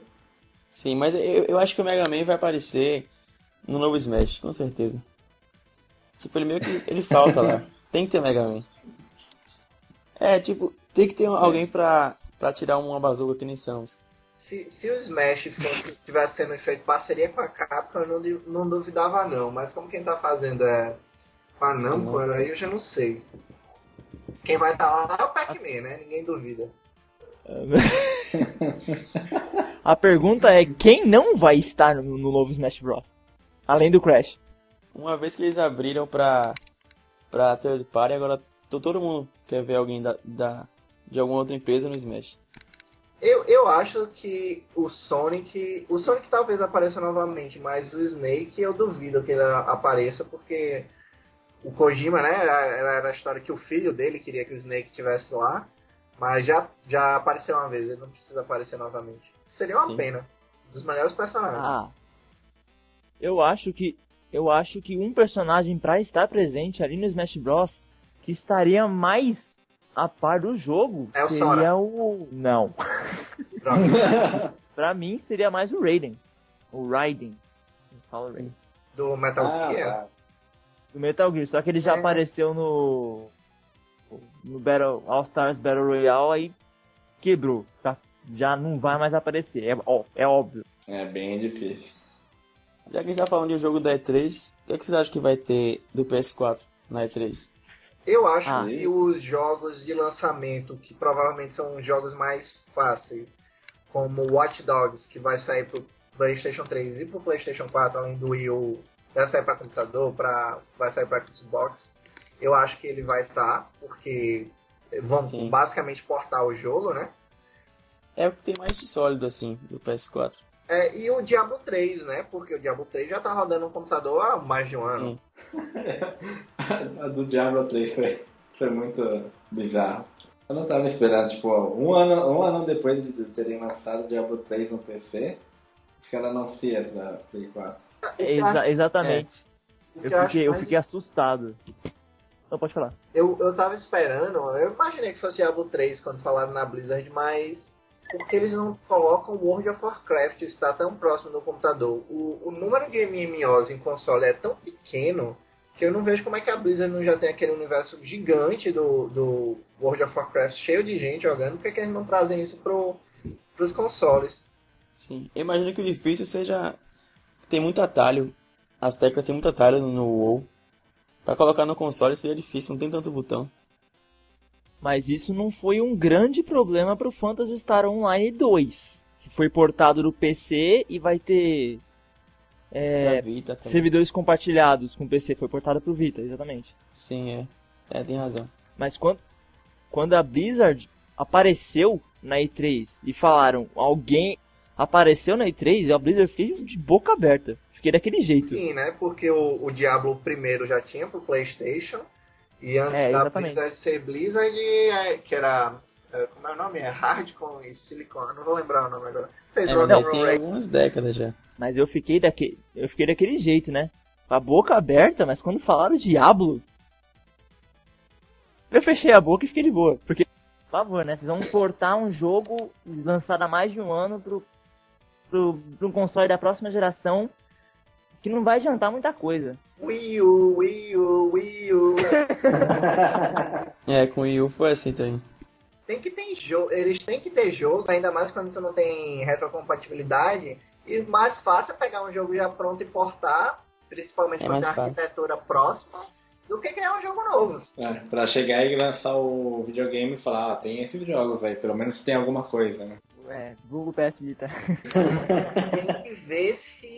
Sim, mas eu, eu acho que o Mega Man vai aparecer no novo Smash, com certeza. Tipo, ele meio que. Ele falta lá. Tem que ter Mega Man. É, tipo, tem que ter alguém pra, pra tirar uma bazuca que nem Samus. Se, se o Smash estivesse sendo feito parceria com a Capcom, eu não, não duvidava não. Mas como quem tá fazendo é com a Namco, aí eu já não sei. Quem vai estar tá lá é o Pac-Man, né? Ninguém duvida. a pergunta é quem não vai estar no, no novo Smash Bros? Além do Crash. Uma vez que eles abriram pra, pra third party, agora todo mundo quer ver alguém da, da, de alguma outra empresa no Smash. Eu, eu acho que o Sonic. O Sonic talvez apareça novamente, mas o Snake eu duvido que ele apareça, porque o Kojima, né? Era, a história que o filho dele queria que o Snake estivesse lá. Mas já, já apareceu uma vez, ele não precisa aparecer novamente. Seria uma Sim. pena. Dos melhores personagens. Ah. Eu acho que. Eu acho que um personagem para estar presente ali no Smash Bros. que estaria mais a par do jogo é o seria Sora. o. Não. pra mim seria mais o Raiden. O Raiden. Fala Raiden. Do Metal ah, Gear. Tá. Do Metal Gear, só que ele já é. apareceu no. No Battle, All Stars Battle Royale, aí quebrou. Tá? Já não vai mais aparecer. É, ó, é óbvio. É bem difícil. Já que a gente tá falando de um jogo da E3, o que, é que vocês acham que vai ter do PS4 na E3? Eu acho ah. que os jogos de lançamento, que provavelmente são os jogos mais fáceis, como Watch Dogs, que vai sair pro PlayStation 3 e pro PlayStation 4, além do Wii U, vai sair para computador, pra, vai sair para Xbox. Eu acho que ele vai estar, tá, porque vão Sim. basicamente portar o jogo, né? É o que tem mais de sólido, assim, do PS4. É, e o Diablo 3, né? Porque o Diablo 3 já tá rodando no computador há mais de um ano. a do Diablo 3 foi, foi muito bizarro. Eu não tava esperando, tipo, um ano, um ano depois de terem lançado o Diablo 3 no PC, os caras anunciam pra Play 4. Exa exatamente. É. Eu, fiquei, eu fiquei assustado. Não, pode falar. Eu, eu tava esperando, eu imaginei que fosse Diablo 3 quando falaram na Blizzard, mas porque eles não colocam World of Warcraft está tão próximo do computador. O, o número de MMOs em console é tão pequeno que eu não vejo como é que a Blizzard não já tem aquele universo gigante do, do World of Warcraft cheio de gente jogando, por que eles não trazem isso pro, pros consoles? Sim, eu imagino que o difícil seja. Tem muito atalho. As teclas têm muito atalho no WoW. Pra colocar no console seria difícil, não tem tanto botão. Mas isso não foi um grande problema para o Phantasy Star Online 2, que foi portado do PC e vai ter é, servidores compartilhados com o PC. Foi portado para o Vita, exatamente. Sim, é. É, tem razão. Mas quando, quando a Blizzard apareceu na E3 e falaram alguém apareceu na E3, a Blizzard fiquei de boca aberta. Fiquei daquele jeito. Sim, né? Porque o, o Diablo primeiro já tinha pro PlayStation e antes é, da Blizzard ser Blizzard, é, que era. É, como é o nome? É Hardcore e Silicon, não vou lembrar o nome agora. Fez é, não, tem algumas décadas já. Mas eu fiquei daquele. Eu fiquei daquele jeito, né? Com a boca aberta, mas quando falaram Diablo. Eu fechei a boca e fiquei de boa. Porque, por favor, né? Vocês vão portar um jogo lançado há mais de um ano pro, pro, pro um console da próxima geração que não vai adiantar muita coisa. Wii U, Wii U, Wii U. é, com Wii U foi assim também. Tem que ter jogo, eles têm que ter jogo, ainda mais quando tu não tem retrocompatibilidade. E mais fácil é pegar um jogo já pronto e portar, principalmente é quando tem arquitetura próxima, do que criar um jogo novo. É, pra chegar e lançar o videogame e falar, ah, tem esses jogos aí, pelo menos tem alguma coisa, né? É, Google PS Vita. Tem que ver se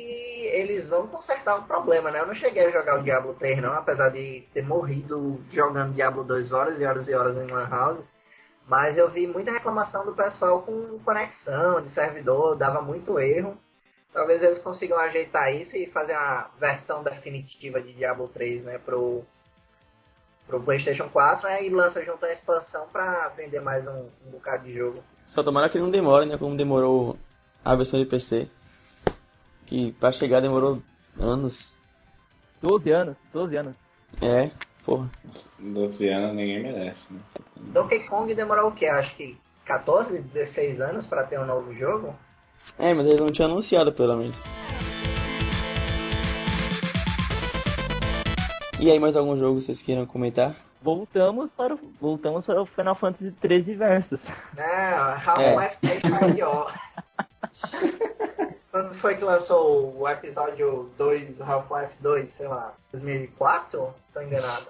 eles vão consertar o problema, né? Eu não cheguei a jogar o Diablo 3 não, apesar de ter morrido jogando Diablo 2 horas e horas e horas em Lan House. Mas eu vi muita reclamação do pessoal com conexão de servidor, dava muito erro. Talvez eles consigam ajeitar isso e fazer uma versão definitiva de Diablo 3, né, pro, pro PlayStation 4 né, e lança junto a expansão para vender mais um, um, bocado de jogo. Só tomara que não demore, né? Como demorou a versão de PC. Que pra chegar demorou anos. 12 anos, 12 anos. É, porra. 12 anos ninguém merece, né? Donkey Kong demorou o quê? Acho que 14, 16 anos para ter um novo jogo? É, mas eles não tinham anunciado pelo menos. E aí, mais algum jogo vocês queiram comentar? Voltamos para o, voltamos para o Final Fantasy 13 Versus. Não, Half-Life é. 3 tá pior. Quando foi que lançou o episódio 2, Half-Life 2, sei lá, 2004? Tô enganado.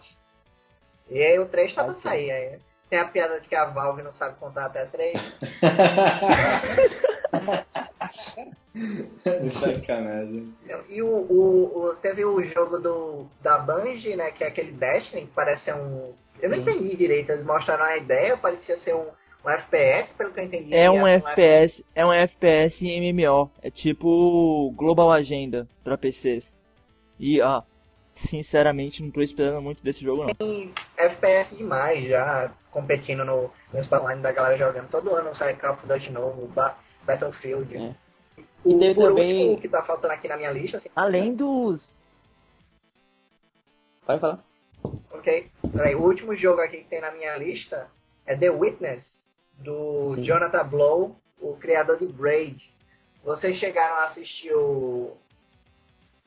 E aí o 3 tava okay. saindo aí. Tem a piada de que a Valve não sabe contar até 3. Sacanagem. E o, o, o, teve o jogo do, da Bungie, né? Que é aquele Destiny, que parece um. Eu não entendi direito, eles mostraram a ideia, parecia ser um, um FPS, pelo que eu entendi. É um, FPS, é um FPS em MMO. É tipo Global Agenda pra PCs. E, ah, sinceramente, não tô esperando muito desse jogo, não. Tem FPS demais já, competindo no, no online da galera jogando. Todo ano sai Call of Duty novo, Battlefield. É. E o, teve também... o que tá faltando aqui na minha lista. Assim, Além dos... Pode falar. Ok. Peraí, o último jogo aqui que tem na minha lista é The Witness, do Sim. Jonathan Blow, o criador de Braid. Vocês chegaram a assistir o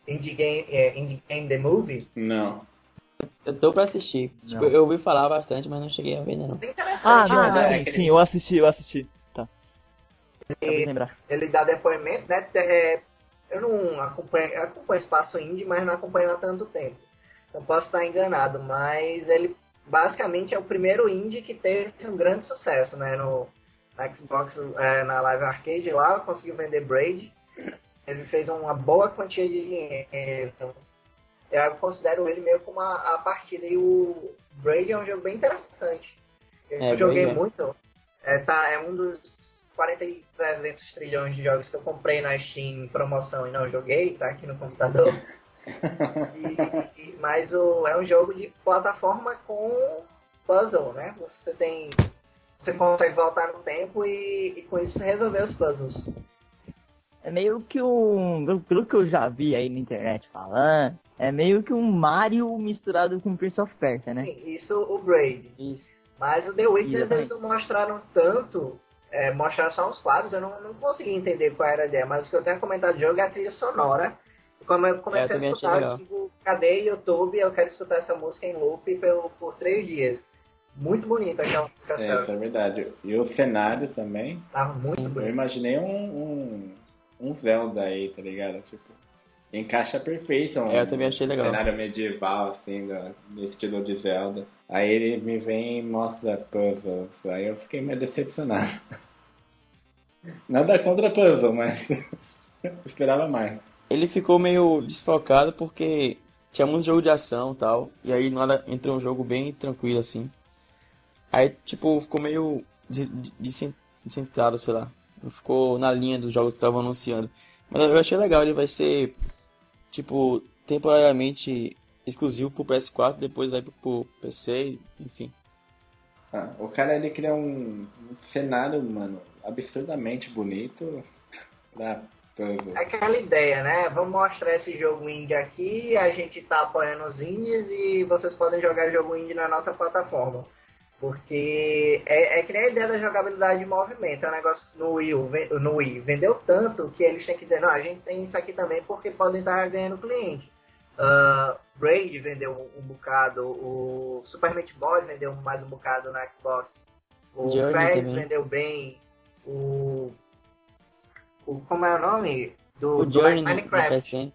Indie Game, é, Indie Game The Movie? Não. Eu tô pra assistir. Tipo, eu ouvi falar bastante, mas não cheguei a ver ainda não. Ah, não, né? sim, sim, eu assisti, eu assisti. Tá. Ele, ele dá depoimento, né? É, eu não acompanho, eu acompanho espaço indie, mas não acompanho há tanto tempo. Então posso estar enganado, mas ele basicamente é o primeiro indie que teve um grande sucesso, né? No Xbox, é, na Live Arcade lá, conseguiu vender Braid. Ele fez uma boa quantia de dinheiro. Então, eu considero ele meio como a, a partida. E o Braid é um jogo bem interessante. Eu é, joguei é. muito. É, tá, é um dos 40 e 300 trilhões de jogos que eu comprei na Steam em promoção e não joguei, tá aqui no computador. e, mas o, é um jogo de plataforma com puzzle, né? Você tem. Você consegue voltar no tempo e, e com isso resolver os puzzles. É meio que um. Pelo que eu já vi aí na internet falando, é meio que um Mario misturado com Prince of Persia, né? Sim, isso o Braid. Isso. Mas o The Witness eles não mostraram tanto. É, mostraram só uns quadros, eu não, não consegui entender qual era a ideia, mas o que eu tenho comentado do jogo é a trilha sonora como eu comecei é, eu a escutar, eu digo, cadê YouTube? Eu quero escutar essa música em loop por, por três dias. Muito bonita aquela música. É, isso é verdade. E o cenário também. Tava muito bonito. Eu imaginei um, um, um Zelda aí, tá ligado? Tipo, encaixa perfeito. Um, é, eu também achei legal. cenário medieval, assim, do, do estilo de Zelda. Aí ele me vem e mostra puzzles. Aí eu fiquei meio decepcionado. Nada contra puzzle, mas esperava mais ele ficou meio desfocado porque tinha muito jogo de ação e tal. E aí nada entrou um jogo bem tranquilo assim. Aí, tipo, ficou meio descentrado, sei lá. Não ficou na linha dos jogos que estavam anunciando. Mas eu achei legal, ele vai ser, tipo, temporariamente exclusivo pro PS4, depois vai pro PC, enfim. Ah, o cara ele cria um, um cenário, mano, absurdamente bonito pra aquela ideia, né? Vamos mostrar esse jogo indie aqui, a gente tá apoiando os indies e vocês podem jogar jogo indie na nossa plataforma. Porque é, é que nem a ideia da jogabilidade de movimento. É um negócio no Wii, no Wii. Vendeu tanto que eles têm que dizer, não, a gente tem isso aqui também porque podem estar ganhando cliente. Uh, Braid vendeu um, um, bocado, o Super Meat Boy vendeu mais um bocado na Xbox. O Fez vendeu bem. O o, como é o nome? Do, do Minecraft.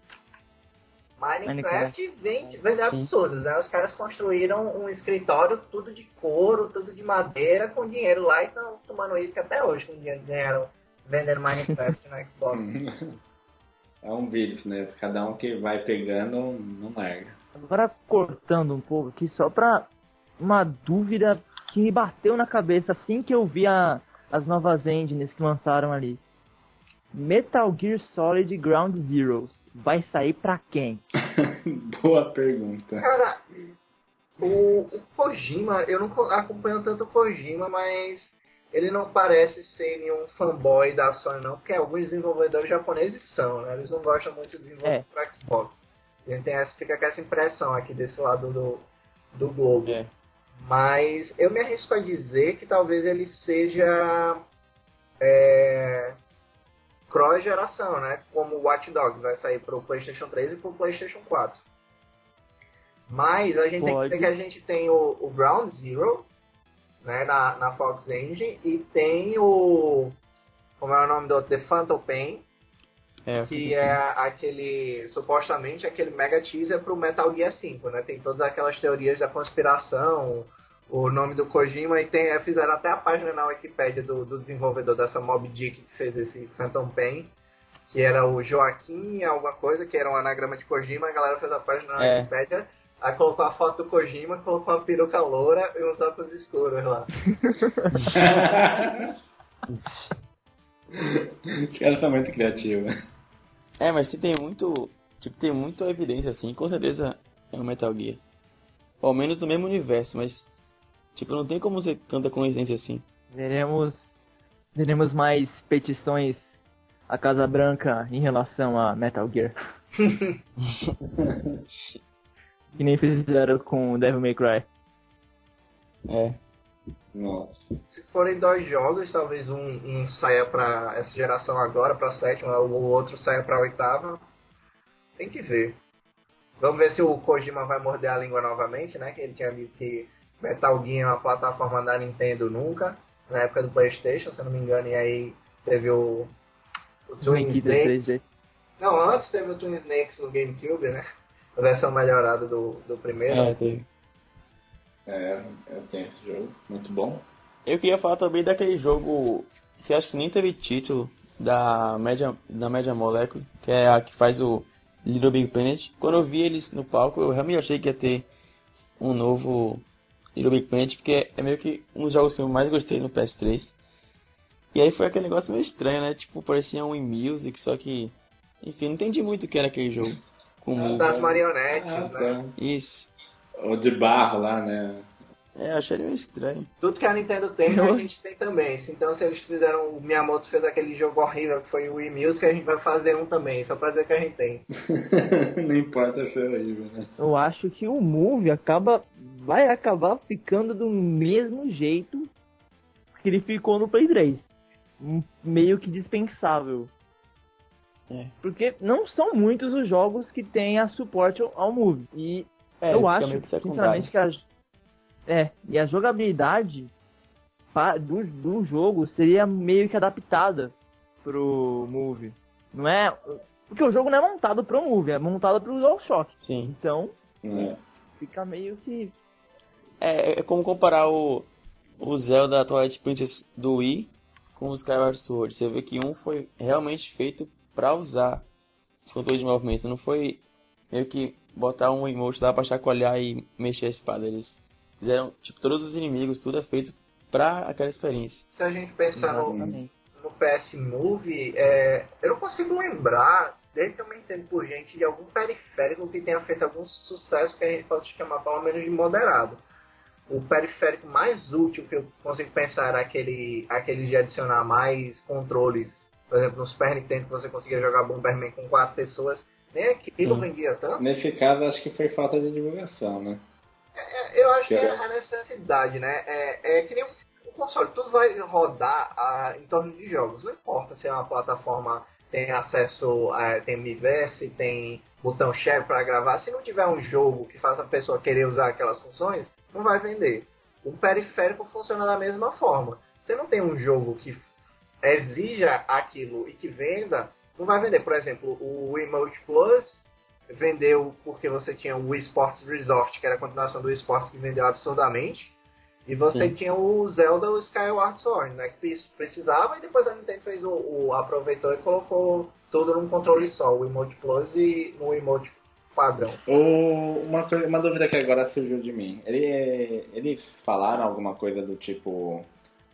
Minecraft, Minecraft vende, vende absurdos, né? Os caras construíram um escritório tudo de couro, tudo de madeira, com dinheiro lá e estão tomando isso até hoje, com dinheiro ganharam vendendo Minecraft no Xbox. É um vírus, né? Cada um que vai pegando não larga. Agora cortando um pouco aqui, só pra uma dúvida que me bateu na cabeça assim que eu vi a, as novas engines que lançaram ali. Metal Gear Solid Ground Zeroes vai sair pra quem? Boa pergunta. Cara, o, o, Kojima, eu não acompanho tanto o Kojima, mas ele não parece ser nenhum fanboy da Sony, não, porque alguns desenvolvedores japoneses são, né? Eles não gostam muito de desenvolver é. para Xbox. A gente tem essa, fica com essa impressão aqui desse lado do, do globo. É. Mas eu me arrisco a dizer que talvez ele seja. É, cross geração, né? Como o Watch Dogs vai sair para o PlayStation 3 e para o PlayStation 4. Mas a gente Pode. tem que ver que a gente tem o, o Ground Zero, né, na, na Fox Engine, e tem o. como é o nome do outro? The Phantom Pain, É, que é aquele, supostamente, aquele mega teaser pro Metal Gear 5, né? Tem todas aquelas teorias da conspiração, o nome do Kojima, e tem, fizeram até a página na Wikipedia do, do desenvolvedor dessa Mob Dick que fez esse Phantom Pain, que era o Joaquim alguma coisa, que era um anagrama de Kojima, a galera fez a página na É. Wikipedia, aí colocou a foto do Kojima, colocou uma peruca loura e uns óculos escuros lá. Os caras são muito criativos. É, mas se tem muito. Tipo, tem muita evidência assim, com certeza é um Metal Gear. Ou ao menos do mesmo universo, mas. Tipo, não tem como ser tanta coincidência assim. Veremos, veremos mais petições à Casa Branca em relação a Metal Gear. que nem fizeram com Devil May Cry. É. Nossa. Se forem dois jogos, talvez um, um saia pra essa geração agora, pra sétima, o outro saia pra oitava. Tem que ver. Vamos ver se o Kojima vai morder a língua novamente, né? Que ele tinha dito que Metal Gear é uma plataforma da Nintendo nunca, na época do Playstation, se eu não me engano, e aí teve o, o Twin Snakes. 3D. Não, antes teve o Twin Snakes no GameCube, né? A versão melhorada do, do primeiro. É, teve. É, eu tenho esse jogo. Muito bom. Eu queria falar também daquele jogo que acho que nem teve título da Media, da Media Molecule, que é a que faz o Little Big Planet. Quando eu vi eles no palco, eu realmente achei que ia ter um novo Little Big Planet, porque é meio que um dos jogos que eu mais gostei no PS3. E aí foi aquele negócio meio estranho, né? Tipo, parecia um e-music, só que. Enfim, não entendi muito o que era aquele jogo. Com Das marionetes, Ah, né? tá. Isso. O de barro lá, né? É, eu achei meio estranho. Tudo que a Nintendo tem, a gente tem também. Então, se eles fizeram. O Miyamoto fez aquele jogo horrível que foi o Wii Music, a gente vai fazer um também, só pra dizer que a gente tem. Não importa ser horrível, né? Eu acho que o Move acaba vai acabar ficando do mesmo jeito que ele ficou no Play 3. Um- Meio que dispensável. É. Porque não são muitos os jogos que têm a suporte ao- Move. E É, eu acho, secundário. sinceramente, que a, é, e a jogabilidade do, do jogo seria meio que adaptada pro Move. Não é. Porque o jogo não é montado pro Move, é montado pro DualShock. Sim. Então, É. fica meio que. É, é como comparar o, o Zelda Twilight Princess do Wii com o Skyward Sword. Você vê que um foi realmente feito pra usar os controles de movimento. Não foi meio que botar um emote lá pra chacoalhar e mexer a espada. Eles fizeram, tipo, todos os inimigos, tudo é feito pra aquela experiência. Se a gente pensar no, no PS Move, é, eu não consigo lembrar, desde que eu me entendo por gente, de algum periférico que tenha feito algum sucesso que a gente possa chamar pelo menos de moderado. O periférico mais útil que eu consigo pensar era aquele, aquele de adicionar mais controles. Por exemplo, no Super Nintendo que você conseguia jogar Bomberman com quatro pessoas. Nem aquilo Sim. vendia tanto. Nesse caso, acho que foi falta de divulgação, né? É, Eu acho que Que é é- a necessidade, né? É, é que nem o console, tudo vai rodar ah, em torno de jogos. Não importa se é uma plataforma tem acesso a tem Miiverse, tem botão share para gravar. Se não tiver um jogo que faça a pessoa querer usar aquelas funções, não vai vender. O periférico funciona da mesma forma. Você não tem um jogo que exija aquilo e que venda, não vai vender. Por exemplo, o Emote Plus vendeu porque você tinha o Wii Sports Resort, que era a continuação do Wii Sports que vendeu absurdamente. E você Sim. tinha o Zelda o Skyward Sword, né? Que pre- precisava e depois a Nintendo fez o, o- aproveitou e colocou tudo num controle só, o Emote Plus e no Emote padrão. O- uma, coisa- uma dúvida que agora surgiu de mim. Ele, eles falaram alguma coisa do tipo.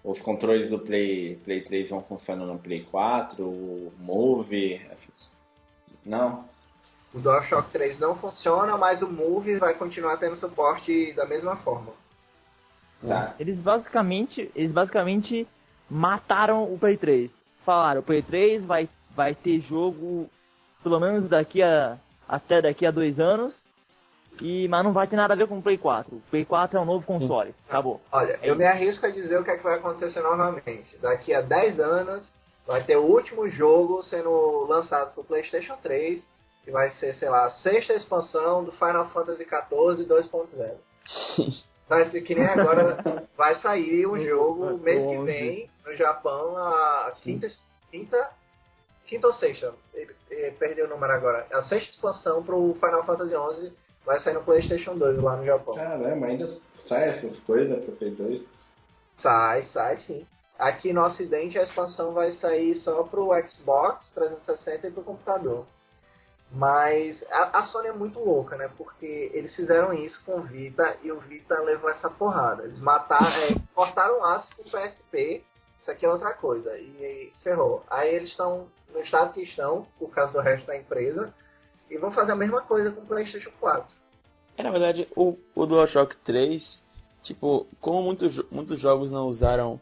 Os controles do Play, Play 3 vão funcionar no Play 4, o Move. Não? O DualShock 3 não funciona, mas o Move vai continuar tendo suporte da mesma forma. Tá. Eles basicamente, eles basicamente mataram o Play 3. Falaram, o Play 3 vai, vai ter jogo pelo menos daqui a até daqui a dois anos. E, mas não vai ter nada a ver com o Play 4. O Play 4 é um novo console. Acabou. Olha, eu me arrisco a dizer o que, é que vai acontecer novamente. Daqui a 10 anos vai ter o último jogo sendo lançado pro PlayStation 3, que vai ser, sei lá, a sexta expansão do Final Fantasy XIV 2.0. Vai ser que nem agora vai sair um jogo mês que vem no Japão, a quinta, quinta, quinta ou sexta, perdeu o número agora. É a sexta expansão pro Final Fantasy XI vai sair no PlayStation 2 lá no Japão. Caramba, ainda sai essas coisas pro Play 2? Sai, sai sim. Aqui no ocidente a expansão vai sair só pro Xbox 360 e pro computador. Mas a, a, Sony é muito louca, né? Porque eles fizeram isso com o Vita e o Vita levou essa porrada. Eles mataram, é, cortaram laços com o PSP, isso aqui é outra coisa, e, e ferrou. Aí eles estão no estado que estão, por causa do resto da empresa, e vão fazer a mesma coisa com o PlayStation 4. É, na verdade, o, o DualShock 3, tipo, como muitos, muitos jogos não usaram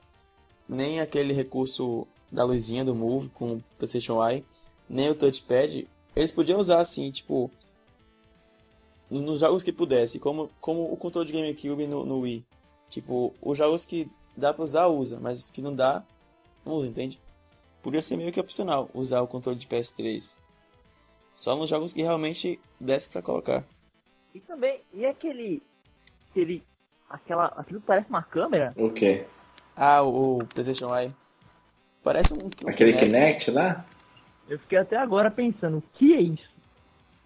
nem aquele recurso da luzinha do Move com o PlayStation Eye, nem o touchpad, eles podiam usar assim, tipo, nos jogos que pudesse, como, como o controle de GameCube no, no Wii. Tipo, os jogos que dá pra usar, usa, mas os que não dá, não usa, entende? Podia ser meio que opcional usar o controle de PS3. Só nos jogos que realmente desse pra colocar. E também, e aquele. aquele. aquela. aquilo parece uma câmera? O quê? Ah, o, o PlayStation Eye. Parece um. um Aquele Kinect. Kinect lá? Eu fiquei até agora pensando, o que é isso?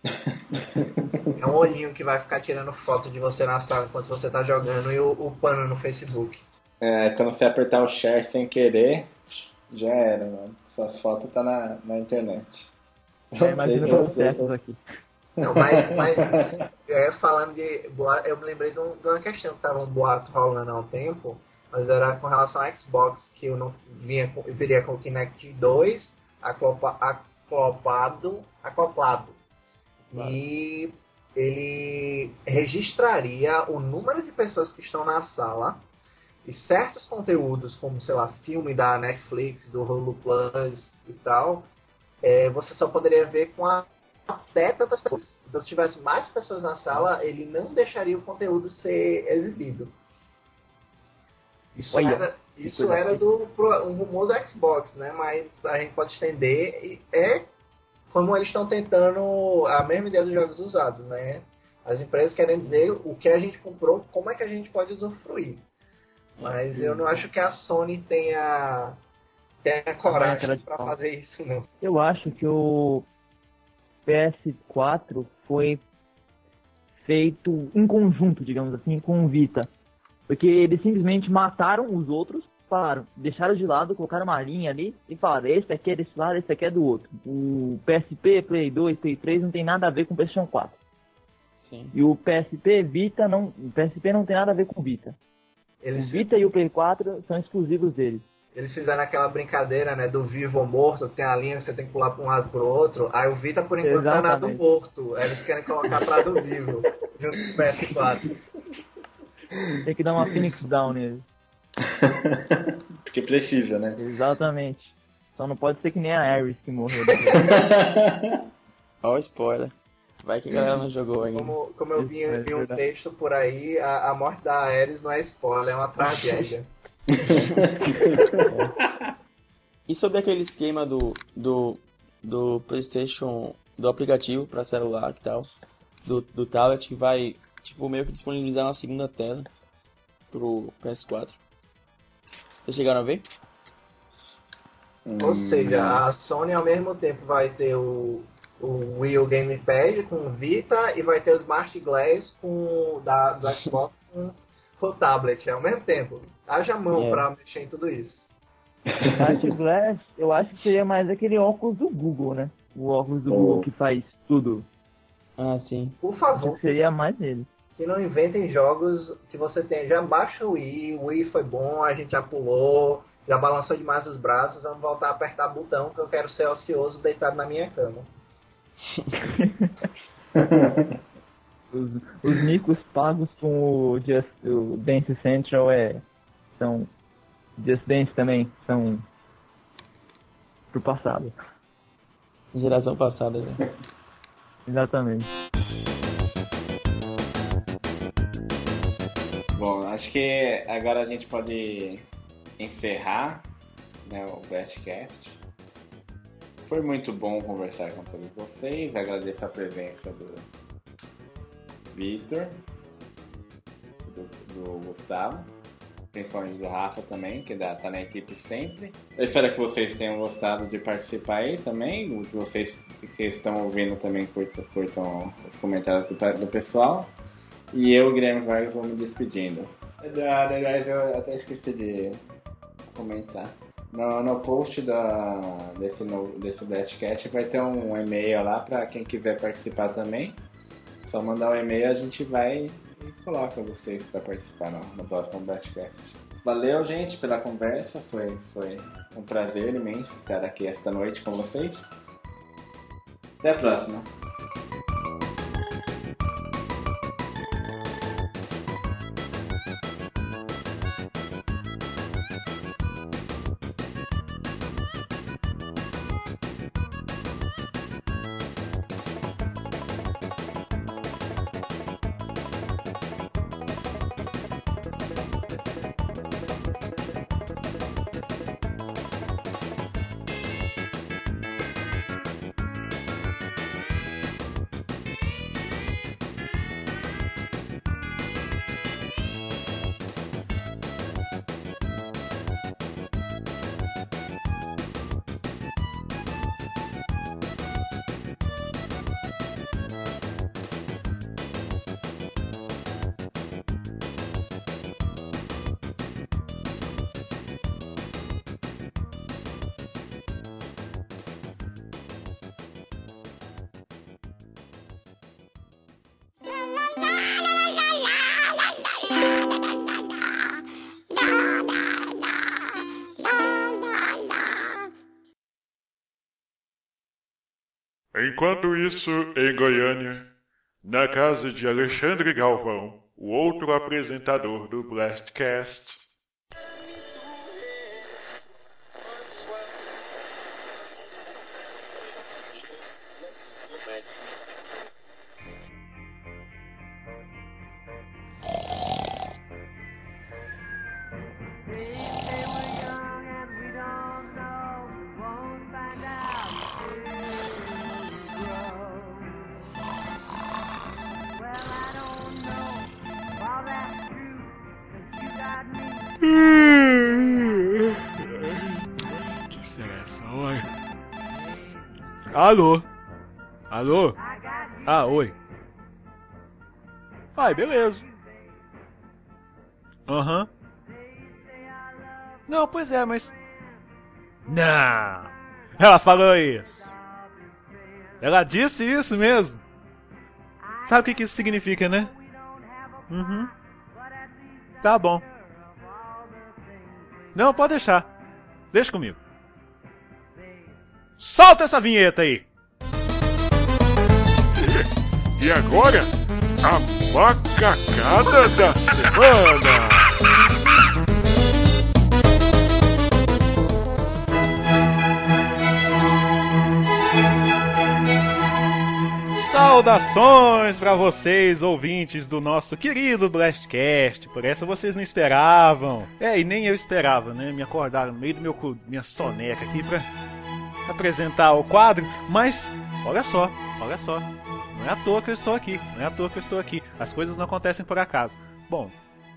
é um olhinho que vai ficar tirando foto de você na sala enquanto você tá jogando e o, o pano no Facebook. É, quando você apertar o share sem querer, já era, mano. Sua foto tá na, na internet. É, imagina processos aqui. Não, mas, mas é, falando de boato, eu me lembrei de, um, de, uma questão que tava um boato rolando há um tempo, mas era com relação ao Xbox, que eu não vinha, viria com o Kinect 2 aclopa, acoplado, acoplado. Claro. E ele registraria o número de pessoas que estão na sala e certos conteúdos, como, sei lá, filme da Netflix, do Hulu Plus e tal, é, você só poderia ver com a até tantas pessoas. Então, se tivesse mais pessoas na sala, ele não deixaria o conteúdo ser exibido. Isso era, isso era do um rumor do Xbox, né? Mas a gente pode estender e é como eles estão tentando a mesma ideia dos jogos usados, né? As empresas querem dizer o que a gente comprou, como é que a gente pode usufruir. Mas eu não acho que a Sony tenha, tenha coragem para fazer isso, não. Eu acho que o PS4 foi feito em conjunto, digamos assim, com o Vita. Porque eles simplesmente mataram os outros, falaram, deixaram de lado, colocaram uma linha ali e falaram, esse aqui é desse lado, esse aqui é do outro. O PSP, Play 2, Play 3 não tem nada a ver com o PlayStation 4. Sim. E o PSP Vita não, o PSP não tem nada a ver com o Vita. Eles... O Vita e o Play 4 são exclusivos deles. Eles fizeram aquela brincadeira, né, do vivo ou morto, tem a linha que você tem que pular para um lado para o outro. Aí o Vita, por enquanto, Exatamente. tá na do morto. Aí eles querem colocar para do vivo, junto com o PS4. Tem que dar uma Phoenix Down nele. Porque precisa, né? Exatamente. Só não pode ser que nem a Ares que morreu. Olha o spoiler. Vai que a galera não jogou ainda. Como, como eu vi, vi um texto por aí, a, a morte da Ares não é spoiler, é uma tragédia. e sobre aquele esquema do, do, do PlayStation, do aplicativo para celular e tal, do, do tablet, que vai tipo, meio que disponibilizar uma segunda tela pro PS4. Vocês chegaram a ver? Ou seja, a Sony ao mesmo tempo vai ter o, o Wii U Gamepad com Vita e vai ter o Smart Glass com da, do Xbox com o tablet ao mesmo tempo. Haja mão é. pra mexer em tudo isso. Smart Glass, eu acho que seria mais aquele óculos do Google, né? O óculos do oh. Google que faz tudo. Ah, sim. Por favor. Seria mais ele que não inventem jogos que você tem. Já baixa o Wii, o Wii foi bom, a gente já pulou, já balançou demais os braços, vamos voltar a apertar botão que eu quero ser ocioso deitado na minha cama. Os, os micos pagos com o, Just, o Dance Central é, são Just Dance também, são pro passado. Geração passada, né? Exatamente. Bom, acho que agora a gente pode encerrar né, o Bestcast. Foi muito bom conversar com todos vocês. Agradeço a presença do Vitor, do, do Gustavo. principalmente do Rafa também, que dá, tá na equipe sempre. Eu espero que vocês tenham gostado de participar aí também, vocês que estão ouvindo também curtam, curtam os comentários do, do pessoal. E eu, Guilherme Vargas, vou me despedindo. Aliás, eu até esqueci de comentar. No, no post da, desse, no, desse Blastcast vai ter um e-mail lá para quem quiser participar também. Só mandar um e-mail a gente vai e coloca vocês para participar no, no próximo Blastcast. Valeu, gente, pela conversa. Foi, foi um prazer imenso estar aqui esta noite com vocês. Até a próxima. Enquanto isso, em Goiânia, na casa de Alexandre Galvão, o outro apresentador do Blastcast. Alô? Alô? Ah, oi. Ai, beleza. Aham. Não, pois é, mas. Não! Ela falou isso! Ela disse isso mesmo! Sabe o que, que isso significa, né? Uhum. Tá bom. Não, pode deixar. Deixa comigo. Solta essa vinheta aí! E agora, a macacada da semana. Saudações para vocês, ouvintes do nosso querido Blastcast. Por essa vocês não esperavam. É, e nem eu esperava, né? Me acordaram no meio do meu minha soneca aqui pra apresentar o quadro, mas olha só, olha só. Não é à toa que eu estou aqui, não é à toa que eu estou aqui. As coisas não acontecem por acaso. Bom,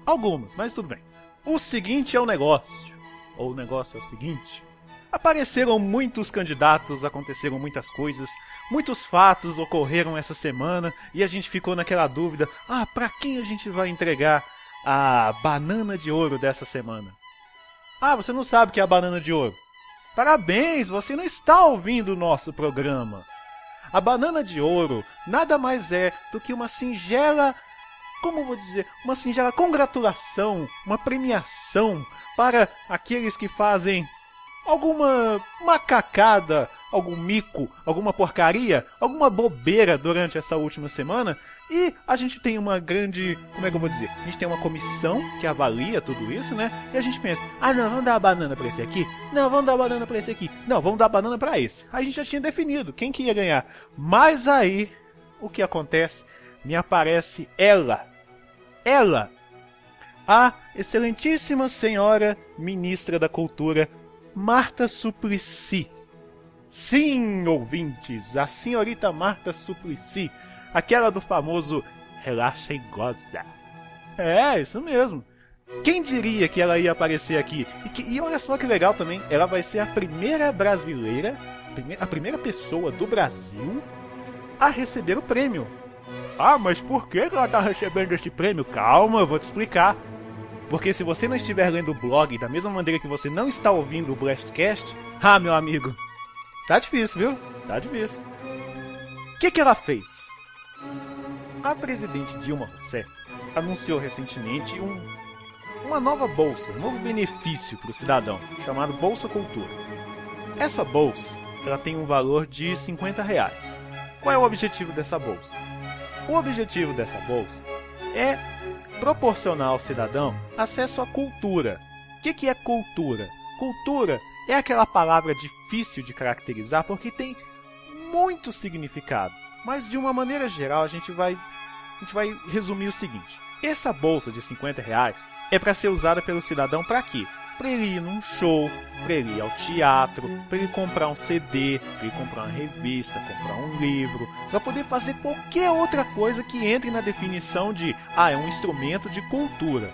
algumas, mas tudo bem. O seguinte é o negócio. Ou o negócio é o seguinte. Apareceram muitos candidatos, aconteceram muitas coisas, muitos fatos ocorreram essa semana e a gente ficou naquela dúvida: ah, pra quem a gente vai entregar a banana de ouro dessa semana? Ah, você não sabe o que é a banana de ouro? Parabéns, você não está ouvindo o nosso programa. A banana de ouro nada mais é do que uma singela, como vou dizer, uma singela congratulação, uma premiação para aqueles que fazem alguma macacada, algum mico, alguma porcaria, alguma bobeira durante essa última semana. E a gente tem uma grande. Como é que eu vou dizer? A gente tem uma comissão que avalia tudo isso, né? E a gente pensa: ah, não, vamos dar a banana pra esse aqui? Não, vamos dar a banana pra esse aqui. Não, vamos dar a banana pra esse. A gente já tinha definido quem que ia ganhar. Mas aí, o que acontece? Me aparece ela. Ela. A excelentíssima senhora ministra da Cultura, Marta Suplicy. Sim, ouvintes, a senhorita Marta Suplicy, aquela do famoso relaxa e goza. É, isso mesmo. Quem diria que ela ia aparecer aqui? E, que, e olha só que legal também, ela vai ser a primeira brasileira, a primeira pessoa do Brasil a receber o prêmio. Ah, mas por que ela tá recebendo esse prêmio? Calma, eu vou te explicar. Porque se você não estiver lendo o blog da mesma maneira que você não está ouvindo o Blastcast, ah, meu amigo, tá difícil, viu? Tá difícil. O que, que ela fez? A presidente Dilma Rousseff anunciou recentemente um, uma nova bolsa, um novo benefício para o cidadão, chamado Bolsa Cultura. Essa bolsa ela tem um valor de 50 reais. Qual é o objetivo dessa bolsa? O objetivo dessa bolsa é proporcionar ao cidadão acesso à cultura. O que, que é cultura? Cultura é aquela palavra difícil de caracterizar porque tem muito significado. Mas de uma maneira geral a gente vai, a gente vai resumir o seguinte: essa bolsa de 50 reais é para ser usada pelo cidadão para quê? Para ele ir num show, para ele ir ao teatro, para ele comprar um CD, para ele comprar uma revista, comprar um livro, para poder fazer qualquer outra coisa que entre na definição de ah, é um instrumento de cultura.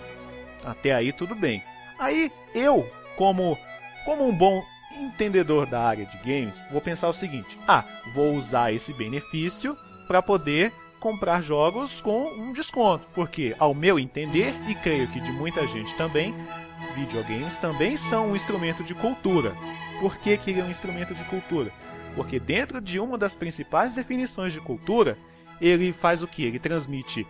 Até aí tudo bem. Aí eu, como como um bom entendedor da área de games, vou pensar o seguinte: ah, vou usar esse benefício para poder comprar jogos com um desconto, porque ao meu entender e creio que de muita gente também, videogames também são um instrumento de cultura. Por que, que ele é um instrumento de cultura? Porque dentro de uma das principais definições de cultura, ele faz o que? Ele transmite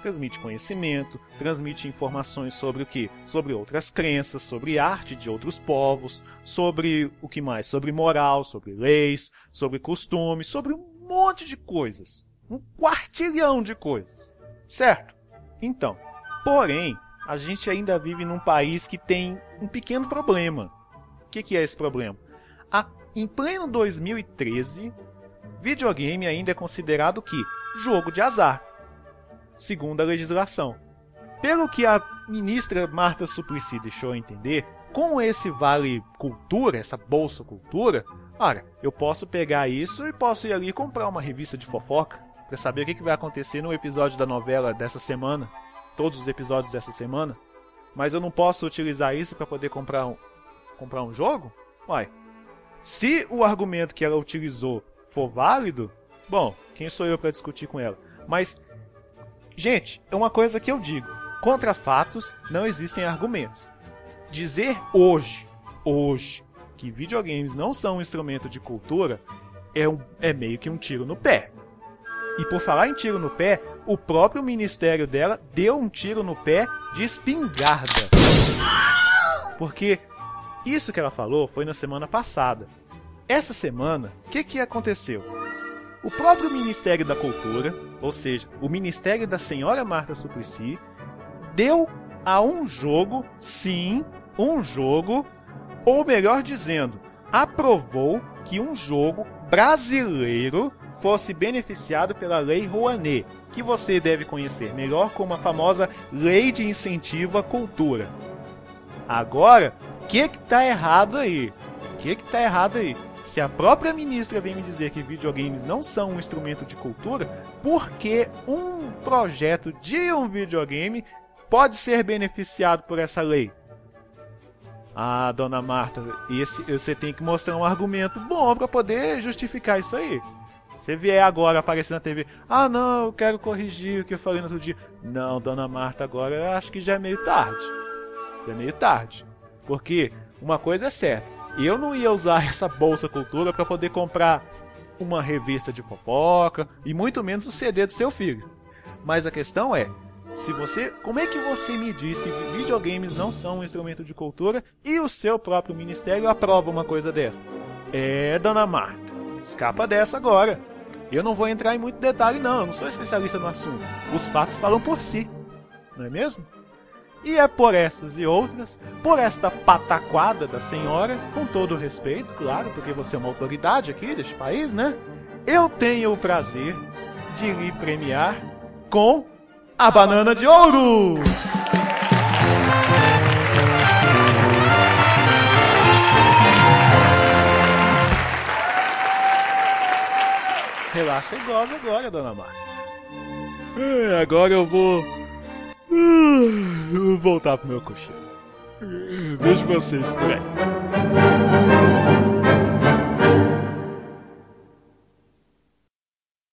transmite conhecimento, transmite informações sobre o que? Sobre outras crenças, sobre arte de outros povos, sobre o que mais? Sobre moral, sobre leis, sobre costumes, sobre um monte de coisas. Um quartilhão de coisas. Certo? Então, porém, a gente ainda vive num país que tem um pequeno problema. O que, que é esse problema? A, em pleno 2013, videogame ainda é considerado que? Jogo de azar segundo a legislação. Pelo que a ministra Marta Suplicy deixou entender, com esse Vale Cultura, essa Bolsa Cultura, olha, eu posso pegar isso e posso ir ali comprar uma revista de fofoca para saber o que, que vai acontecer no episódio da novela dessa semana, todos os episódios dessa semana, mas eu não posso utilizar isso para poder comprar um, comprar um jogo? Uai, se o argumento que ela utilizou for válido, bom, quem sou eu para discutir com ela? Mas Gente, é uma coisa que eu digo: contra fatos não existem argumentos. Dizer hoje, hoje, que videogames não são um instrumento de cultura é, um, é meio que um tiro no pé. E por falar em tiro no pé, o próprio ministério dela deu um tiro no pé de espingarda. Porque isso que ela falou foi na semana passada. Essa semana, o que, que aconteceu? O próprio Ministério da Cultura, ou seja, o Ministério da Senhora Marta Suplicy, deu a um jogo, sim, um jogo, ou melhor dizendo, aprovou que um jogo brasileiro fosse beneficiado pela Lei Rouanet, que você deve conhecer melhor como a famosa Lei de Incentivo à Cultura. Agora, o que que tá errado aí? O que que tá errado aí? Se a própria ministra vem me dizer que videogames não são um instrumento de cultura, por que um projeto de um videogame pode ser beneficiado por essa lei? Ah, dona Marta, esse, você tem que mostrar um argumento bom para poder justificar isso aí. Você vier agora aparecer na TV, ah não, eu quero corrigir o que eu falei no outro dia. Não, dona Marta, agora eu acho que já é meio tarde. Já é meio tarde. Porque uma coisa é certa, eu não ia usar essa bolsa cultura para poder comprar uma revista de fofoca e muito menos o CD do seu filho. Mas a questão é, se você, como é que você me diz que videogames não são um instrumento de cultura e o seu próprio ministério aprova uma coisa dessas? É, dona Marta, escapa dessa agora. Eu não vou entrar em muito detalhe não, eu não sou especialista no assunto. Os fatos falam por si, não é mesmo? E é por essas e outras, por esta pataquada da senhora, com todo o respeito, claro, porque você é uma autoridade aqui deste país, né? Eu tenho o prazer de lhe premiar com a banana de ouro! Relaxa e goza agora, dona Marta. É, agora eu vou Vou voltar pro meu cochilo. Vejo vocês por aí.